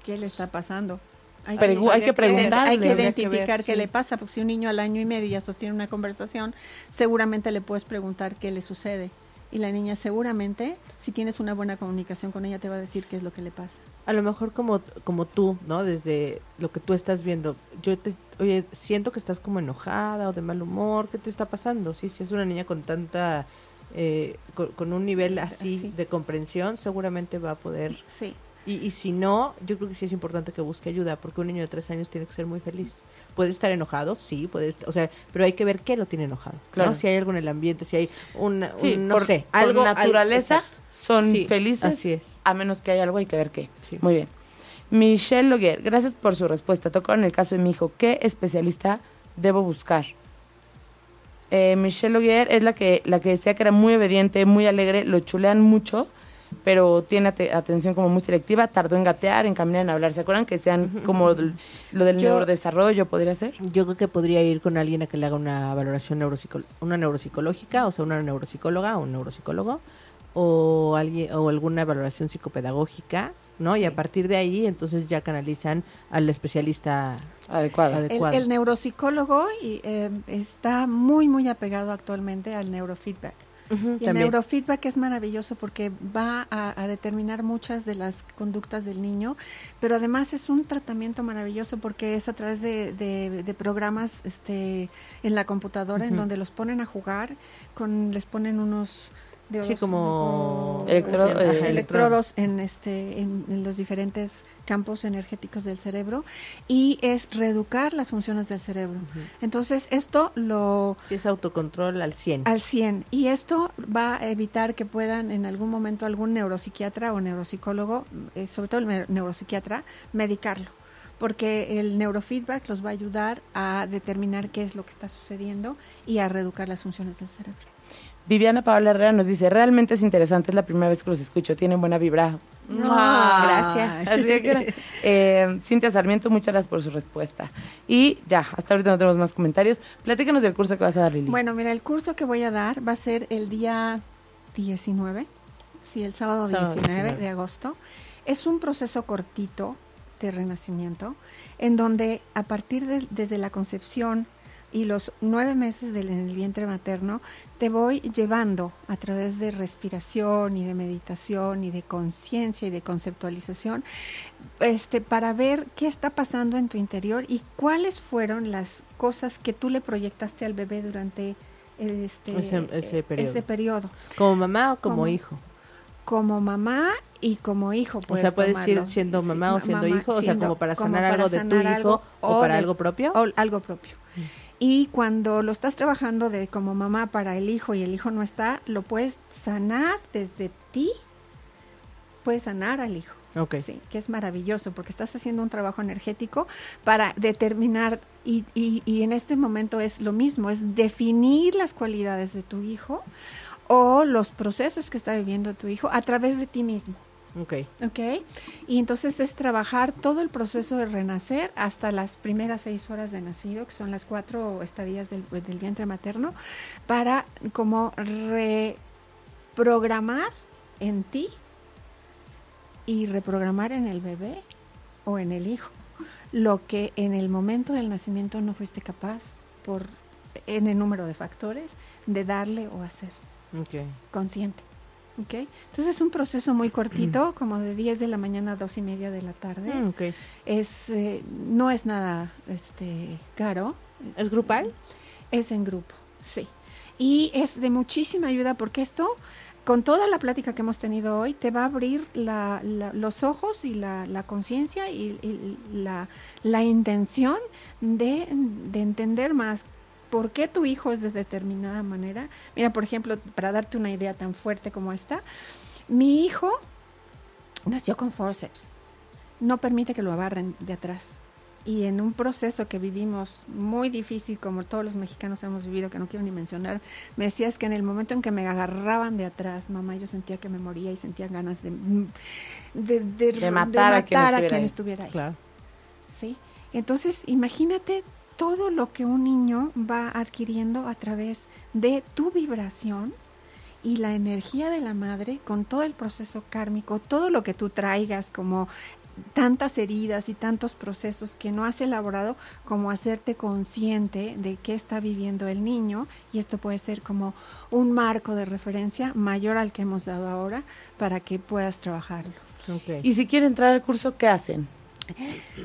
¿Qué le está pasando? Hay que preguntarle. Hay que identificar ver, qué sí. le pasa, porque si un niño al año y medio ya sostiene una conversación, seguramente le puedes preguntar qué le sucede. Y la niña seguramente, si tienes una buena comunicación con ella, te va a decir qué es lo que le pasa. A lo mejor como, como tú, ¿no? Desde lo que tú estás viendo. Yo te, oye, siento que estás como enojada o de mal humor. ¿Qué te está pasando? Sí, si es una niña con tanta, eh, con, con un nivel así Sí. de comprensión, seguramente va a poder. Sí. Y, y si no, yo creo que sí es importante que busque ayuda, porque un niño de tres años tiene que ser muy feliz. Puede estar enojado, sí, puede estar, o sea, pero hay que ver qué lo tiene enojado, ¿no? Claro. Si hay algo en el ambiente, si hay Sí, un, no por, sé, por algo... naturaleza son Sí, felices, Así es. a menos que haya algo, hay que ver qué. Sí. Muy bien. Michelle Loguer, gracias por su respuesta. Tocaron el caso de mi hijo. ¿Qué especialista debo buscar? Eh, Michelle Loguer es la que, la que decía que era muy obediente, muy alegre, lo chulean mucho, pero tiene ate- atención como muy selectiva, tardó en gatear, en caminar, en hablar. ¿Se acuerdan que sean como lo del Yo- neurodesarrollo podría ser? Yo creo que podría ir con alguien a que le haga una valoración neuropsico- una neuropsicológica, o sea, una neuropsicóloga o un neuropsicólogo, o alguien o alguna valoración psicopedagógica, ¿no? Y a partir de ahí, entonces ya canalizan al especialista Adecuada. El, adecuado. el neuropsicólogo y, eh, está muy, muy apegado actualmente al neurofeedback. Y el neurofeedback es maravilloso porque va a, a determinar muchas de las conductas del niño, pero además es un tratamiento maravilloso porque es a través de, de- de programas este, en la computadora en donde los ponen a jugar, con les ponen unos de Sí, como Electro- eh, electrodos en este en, en los diferentes campos energéticos del cerebro y es reeducar las funciones del cerebro. Entonces, esto lo Sí, es autocontrol al 100. al 100 y esto va a evitar que puedan en algún momento algún neuropsiquiatra o neuropsicólogo, eh, sobre todo el neu- neuropsiquiatra, medicarlo. Porque el neurofeedback los va a ayudar a determinar qué es lo que está sucediendo y a reeducar las funciones del cerebro. Viviana Paola Herrera nos dice, realmente es interesante, es la primera vez que los escucho, tienen buena vibra. Ah, gracias. Así que era. Eh, Cintia Sarmiento, muchas gracias por su respuesta. Y ya, hasta ahorita no tenemos más comentarios. Platícanos del curso que vas a dar, Lili. Bueno, mira, el curso que voy a dar va a ser el día 19, sí, el sábado, Sábado 19, 19. de agosto. Es un proceso cortito de renacimiento, en donde a partir de desde la concepción y los nueve meses del, en el vientre materno, te voy llevando a través de respiración y de meditación y de conciencia y de conceptualización, este, para ver qué está pasando en tu interior y cuáles fueron las cosas que tú le proyectaste al bebé durante este, Ese- ese eh, periodo. ese periodo. ¿Como mamá o como Como- hijo? Como mamá y como hijo. O sea, puedes ir siendo Sí, mamá o siendo mamá, hijo, o sea, como para como sanar para algo de tu hijo o para de- algo propio. o algo propio. Y cuando lo estás trabajando de como mamá para el hijo y el hijo no está, lo puedes sanar desde ti, puedes sanar al hijo. Ok. Sí, que es maravilloso porque estás haciendo un trabajo energético para determinar y, y, y en este momento es lo mismo, es definir las cualidades de tu hijo o los procesos que está viviendo tu hijo a través de ti mismo. Ok. ¿Ok? Y entonces es trabajar todo el proceso de renacer hasta las primeras seis horas de nacido, que son las cuatro estadías del, del vientre materno, para como reprogramar en ti y reprogramar en el bebé o en el hijo lo que en el momento del nacimiento no fuiste capaz por en el número de factores de darle o hacer Ok. consciente. ¿Ok? Entonces es un proceso muy cortito, como de 10 de la mañana a 2 y media de la tarde. Mm, ok. Es, eh, no es nada este, caro. ¿Es grupal? Es en grupo, sí. Y es de muchísima ayuda porque esto, con toda la plática que hemos tenido hoy, te va a abrir la- la- los ojos y la, la conciencia y, y la, la intención de, de entender más por qué tu hijo es de determinada manera. Mira, por ejemplo, para darte una idea tan fuerte como esta, mi hijo nació con forceps. No permite que lo agarren de atrás. Y en un proceso que vivimos muy difícil, como todos los mexicanos hemos vivido, que no quiero ni mencionar, me decías que en el momento en que me agarraban de atrás, mamá, yo sentía que me moría y sentía ganas de, de, de- De matar a quien estuviera quien ahí. estuviera ahí. Claro. ¿sí? Entonces, imagínate todo lo que un niño va adquiriendo a través de tu vibración y la energía de la madre con todo el proceso kármico, todo lo que tú traigas como tantas heridas y tantos procesos que no has elaborado como hacerte consciente de qué está viviendo el niño y esto puede ser como un marco de referencia mayor al que hemos dado ahora para que puedas trabajarlo. Y si quieren entrar al curso, ¿qué hacen?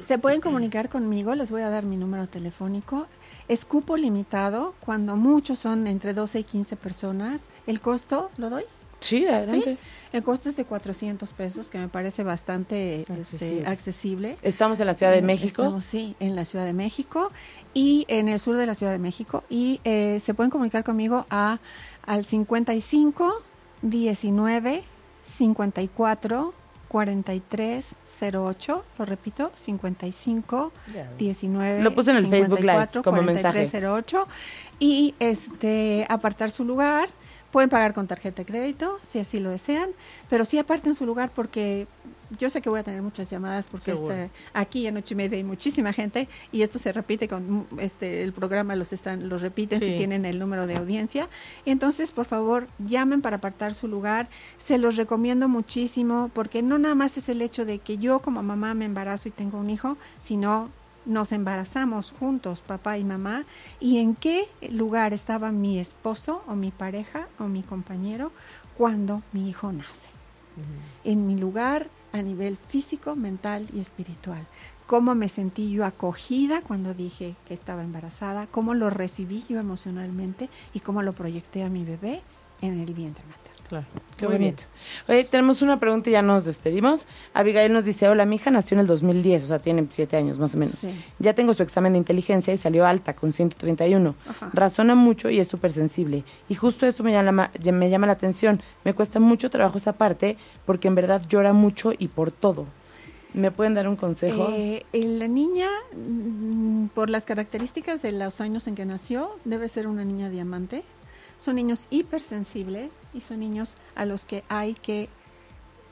Se pueden comunicar conmigo, les voy a dar mi número telefónico. Es cupo limitado, cuando muchos son entre 12 y 15 personas. El costo, ¿lo doy? Sí, adelante. Sí. El costo es de 400 pesos, que me parece bastante este, Accesible. Estamos en la Ciudad de México. estamos, sí, en la Ciudad de México y en el sur de la Ciudad de México. Y eh, se pueden comunicar conmigo a, al 55 19 54 43 08. Lo repito, 55 19 Lo puse en el Facebook Live 54, como 4308. Y este apartar su lugar. Pueden pagar con tarjeta de crédito, si así lo desean, pero sí aparten su lugar porque yo sé que voy a tener muchas llamadas porque este, aquí en ocho y media hay muchísima gente y esto se repite con este el programa los están los repiten Sí. si tienen el número de audiencia entonces por favor llamen para apartar su lugar se los recomiendo muchísimo porque no nada más es el hecho de que yo como mamá me embarazo y tengo un hijo sino nos embarazamos juntos, papá y mamá, y en qué lugar estaba mi esposo o mi pareja o mi compañero cuando mi hijo nace. En mi lugar a nivel físico, mental y espiritual. Cómo me sentí yo acogida cuando dije que estaba embarazada, cómo lo recibí yo emocionalmente y cómo lo proyecté a mi bebé en el vientre materno. Claro, qué Muy bonito. Oye, tenemos una pregunta y ya nos despedimos. Abigail nos dice, hola, mi hija nació en el 2010, o sea, tiene siete años más o menos. Sí. Ya tengo su examen de inteligencia y salió alta con 131. Ajá. Razona mucho y es súper sensible. Y justo eso me llama, me llama la atención. Me cuesta mucho trabajo esa parte porque en verdad llora mucho y por todo. ¿Me pueden dar un consejo? Eh, eh, la niña, mm, por las características de los años en que nació, debe ser una niña diamante. Son niños hipersensibles y son niños a los que hay que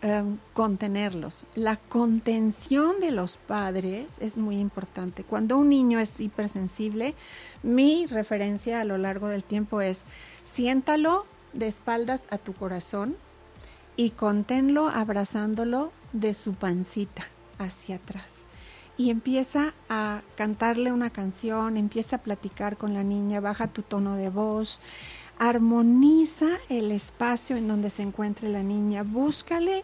em, contenerlos. La contención de los padres es muy importante. Cuando un niño es hipersensible, mi referencia a lo largo del tiempo es siéntalo de espaldas a tu corazón y conténlo abrazándolo de su pancita hacia atrás. Y empieza a cantarle una canción, empieza a platicar con la niña, baja tu tono de voz, armoniza el espacio en donde se encuentre la niña, búscale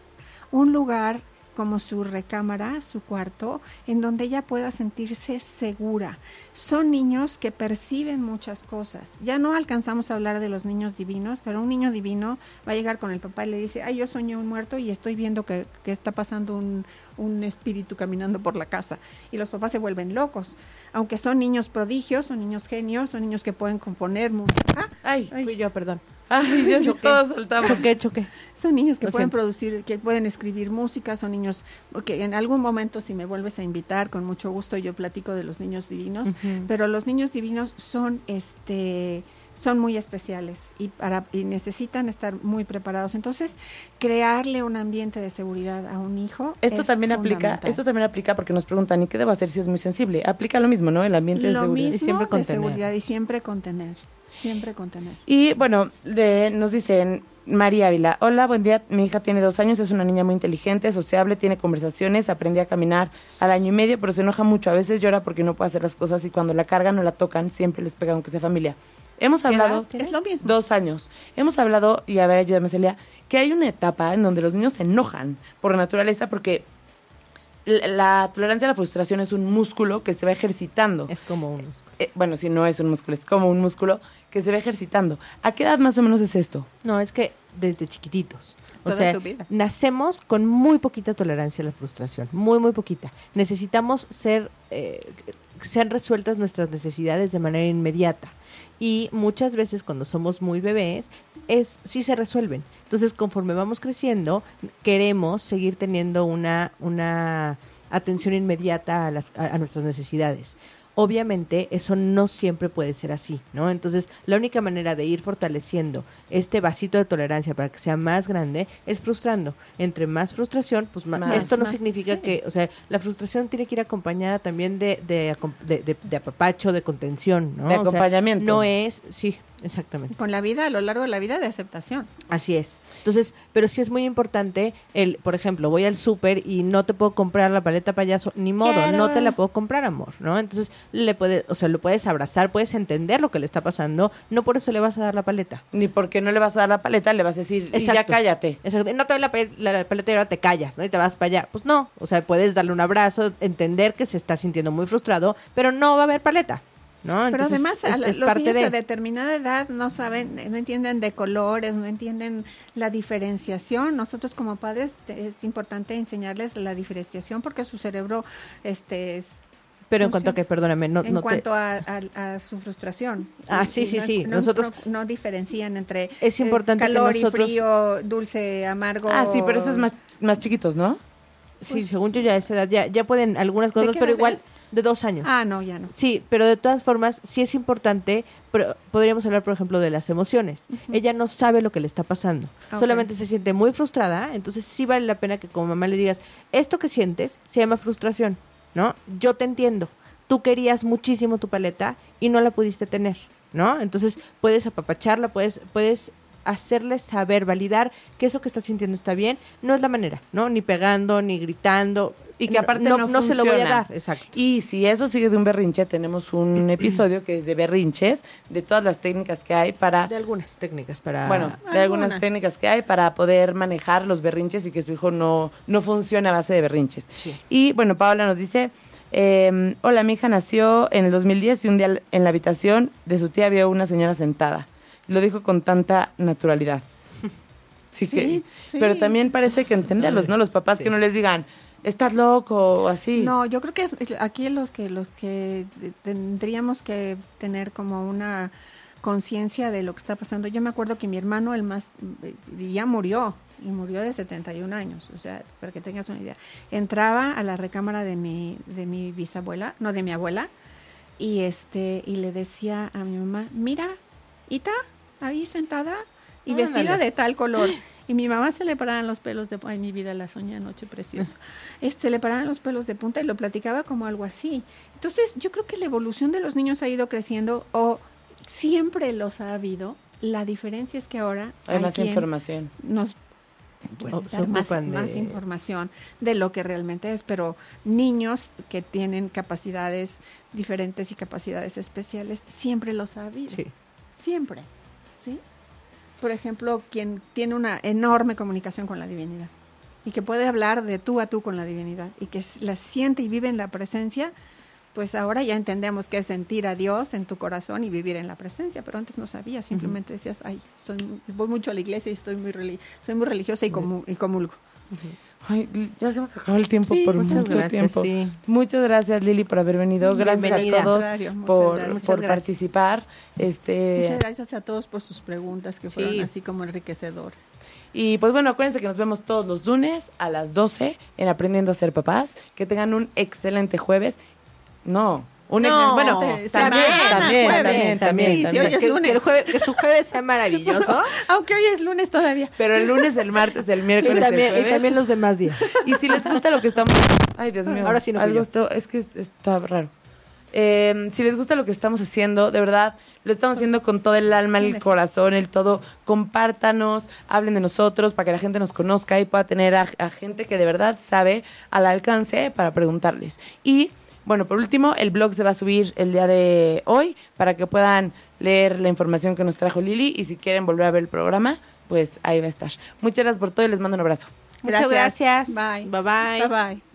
un lugar como su recámara, su cuarto, en donde ella pueda sentirse segura. Son niños que perciben muchas cosas. Ya no alcanzamos a hablar de los niños divinos, pero un niño divino va a llegar con el papá y le dice, ay, yo soñé un muerto y estoy viendo que, que está pasando un, un espíritu caminando por la casa. Y los papás se vuelven locos. Aunque son niños prodigios, son niños genios, son niños que pueden componer música. Ay, Ay. Fui yo, perdón. Ay, Dios, Choqué. todos saltamos. Choqué, choqué. Son niños que Lo pueden siento. producir, que pueden escribir música, son niños que en algún momento si me vuelves a invitar, con mucho gusto yo platico de los niños divinos, pero los niños divinos son este son muy especiales y para y necesitan estar muy preparados. Entonces, crearle un ambiente de seguridad a un hijo Esto es también aplica, esto también aplica porque nos preguntan, ¿y qué debo hacer si es muy sensible? Aplica lo mismo, ¿no? El ambiente de seguridad. mismo siempre de contener. seguridad y siempre contener, siempre contener. Y bueno, nos dicen María Ávila, hola, buen día, mi hija tiene dos años, es una niña muy inteligente, sociable, tiene conversaciones, aprendí a caminar al año y medio, pero se enoja mucho, a veces llora porque no puede hacer las cosas y cuando la cargan o la tocan, siempre les pega aunque sea familia. Hemos ¿Qué edad hablado? Es lo mismo. dos años. Hemos hablado, y a ver, ayúdame Celia, que hay una etapa en donde los niños se enojan por naturaleza porque la, tolerancia a la frustración es un músculo que se va ejercitando. Es como unos. Eh, bueno, si no es un músculo, es como un músculo que se va ejercitando. ¿A qué edad más o menos es esto? No, es que desde chiquititos. O Toda sea, tu vida. nacemos con muy poquita tolerancia a la frustración, muy, muy poquita. Necesitamos ser, eh, sean resueltas nuestras necesidades de manera inmediata. Y muchas veces cuando somos muy bebés, es sí se resuelven. Entonces, conforme vamos creciendo, queremos seguir teniendo una, una atención inmediata a, las, a, nuestras necesidades. Obviamente, eso no siempre puede ser así, ¿no? Entonces, la única manera de ir fortaleciendo este vasito de tolerancia para que sea más grande es frustrando. Entre más frustración, pues más. Más, Esto no más, significa sí. que, o sea, la frustración tiene que ir acompañada también de, de, de, de- de apapacho, de contención, ¿no? De O sea, acompañamiento. no es, sí, exactamente. Con la vida, a lo largo de la vida, de aceptación. Así es. Entonces, pero sí es muy importante el, por ejemplo, voy al súper y no te puedo comprar la paleta payaso, ni modo, Quiero. no te la puedo comprar, amor, ¿no? Entonces, le puedes, o sea, lo puedes abrazar, puedes entender lo que le está pasando, no por eso le vas a dar la paleta. Ni porque no le vas a dar la paleta, le vas a decir, y ya Exacto. cállate. Exacto. No te doy la, la- la paleta y ahora te callas, ¿no? Y te vas para allá. Pues no, o sea, puedes darle un abrazo, entender que se está sintiendo muy frustrado, pero no va a haber paleta, ¿no? Pero Entonces, además, a es- la- es los niños de- de determinada edad no saben, no entienden de colores, no entienden la diferenciación. Nosotros como padres es importante enseñarles la diferenciación porque su cerebro este, es Pero en cuanto a que, perdóname, no, en no te- cuanto a, a- a su frustración. Ah, Y- sí, y sí, no- sí. No, Nosotros- no- no diferencian entre Es eh, importante que calor nosotros- y frío, dulce, amargo. Ah, sí, pero eso es más, más chiquitos, ¿no? Sí, según yo ya a esa edad ya, ya pueden algunas pues ¿De cosas, pero igual es? De dos años. Ah, no, ya no. Sí, pero de todas formas sí es importante, pero podríamos hablar, por ejemplo, de las emociones. Ella no sabe lo que le está pasando, solamente se siente muy frustrada, entonces sí vale la pena que como mamá le digas, esto que sientes se llama frustración, ¿no? Yo te entiendo, tú querías muchísimo tu paleta y no la pudiste tener, ¿no? Entonces puedes apapacharla, puedes, puedes hacerle saber, validar que eso que está sintiendo está bien, no es la manera, ¿no? Ni pegando, ni gritando, Y que aparte no, no, se lo voy a dar, exacto. Y si eso sigue de un berrinche, tenemos un episodio que es de berrinches, de todas las técnicas que hay para, De algunas técnicas para... bueno, de algunas técnicas que hay para poder manejar los berrinches y que su hijo no, no funcione a base de berrinches. Sí. Y bueno, Paola nos dice, eh, hola, mi hija nació en el 2010 y un día en la habitación de su tía vio una señora sentada. Lo dijo con tanta naturalidad. Sí, que, Sí, sí. pero también parece que entenderlos, ¿no? Los papás Sí. que no les digan, estás loco o así. No, yo creo que es, aquí los que los que tendríamos que tener como una conciencia de lo que está pasando. Yo me acuerdo que mi hermano, el más, ya murió, y murió de 71 años, o sea, para que tengas una idea. Entraba a la recámara de mi, de mi bisabuela, no, de mi abuela, y este, y le decía a mi mamá, mira, Ita, ahí sentada, y Ándale. vestida de tal color. Y mi mamá se le paraban los pelos de ay mi vida la soñé anoche preciosa. Este le paraban los pelos de punta y lo platicaba como algo así. Entonces, yo creo que la evolución de los niños ha ido creciendo o siempre los ha habido. La diferencia es que ahora Hay más información. nos puede O- dar más, ocupan de- más información de lo que realmente es, pero niños que tienen capacidades diferentes y capacidades especiales, siempre los ha habido. Sí. Siempre, ¿sí? Por ejemplo, quien tiene una enorme comunicación con la divinidad y que puede hablar de tú a tú con la divinidad y que la siente y vive en la presencia, pues ahora ya entendemos que es sentir a Dios en tu corazón y vivir en la presencia, pero antes no sabías, simplemente decías, ay, mu- voy mucho a la iglesia y estoy muy, soy muy religiosa y, comu- y comulgo. Ay, ya se nos acabó el tiempo Sí, por muchas mucho gracias, tiempo. sí. Muchas gracias Lili por haber venido. Gracias Bienvenida. a todos por, gracias. por gracias. participar. Este Muchas gracias a todos por sus preguntas que Sí. fueron así como enriquecedoras. y pues bueno, acuérdense que nos vemos todos los lunes a las 12 en Aprendiendo a ser papás. Que tengan un excelente jueves. No, un No, bueno, también, también, también, también, Sí, sí, hoy es que, lunes. que el jueves- que su jueves sea maravilloso. Aunque hoy es lunes todavía. Pero el lunes, el martes, el y, miércoles, el también, y jueves. también los demás días. Y si les gusta lo que estamos... Ay, Dios mío. Ahora sí no algo es que es- está raro. Eh, si les gusta lo que estamos haciendo, de verdad, lo estamos haciendo con todo el alma, el corazón, el todo. Compártanos, hablen de nosotros para que la gente nos conozca y pueda tener a, a gente que de verdad sabe al alcance para preguntarles. Y bueno, por último, el blog se va a subir el día de hoy para que puedan leer la información que nos trajo Lili y si quieren volver a ver el programa, pues ahí va a estar. Muchas gracias por todo y les mando un abrazo. Muchas gracias. Bye. Bye bye. Bye bye.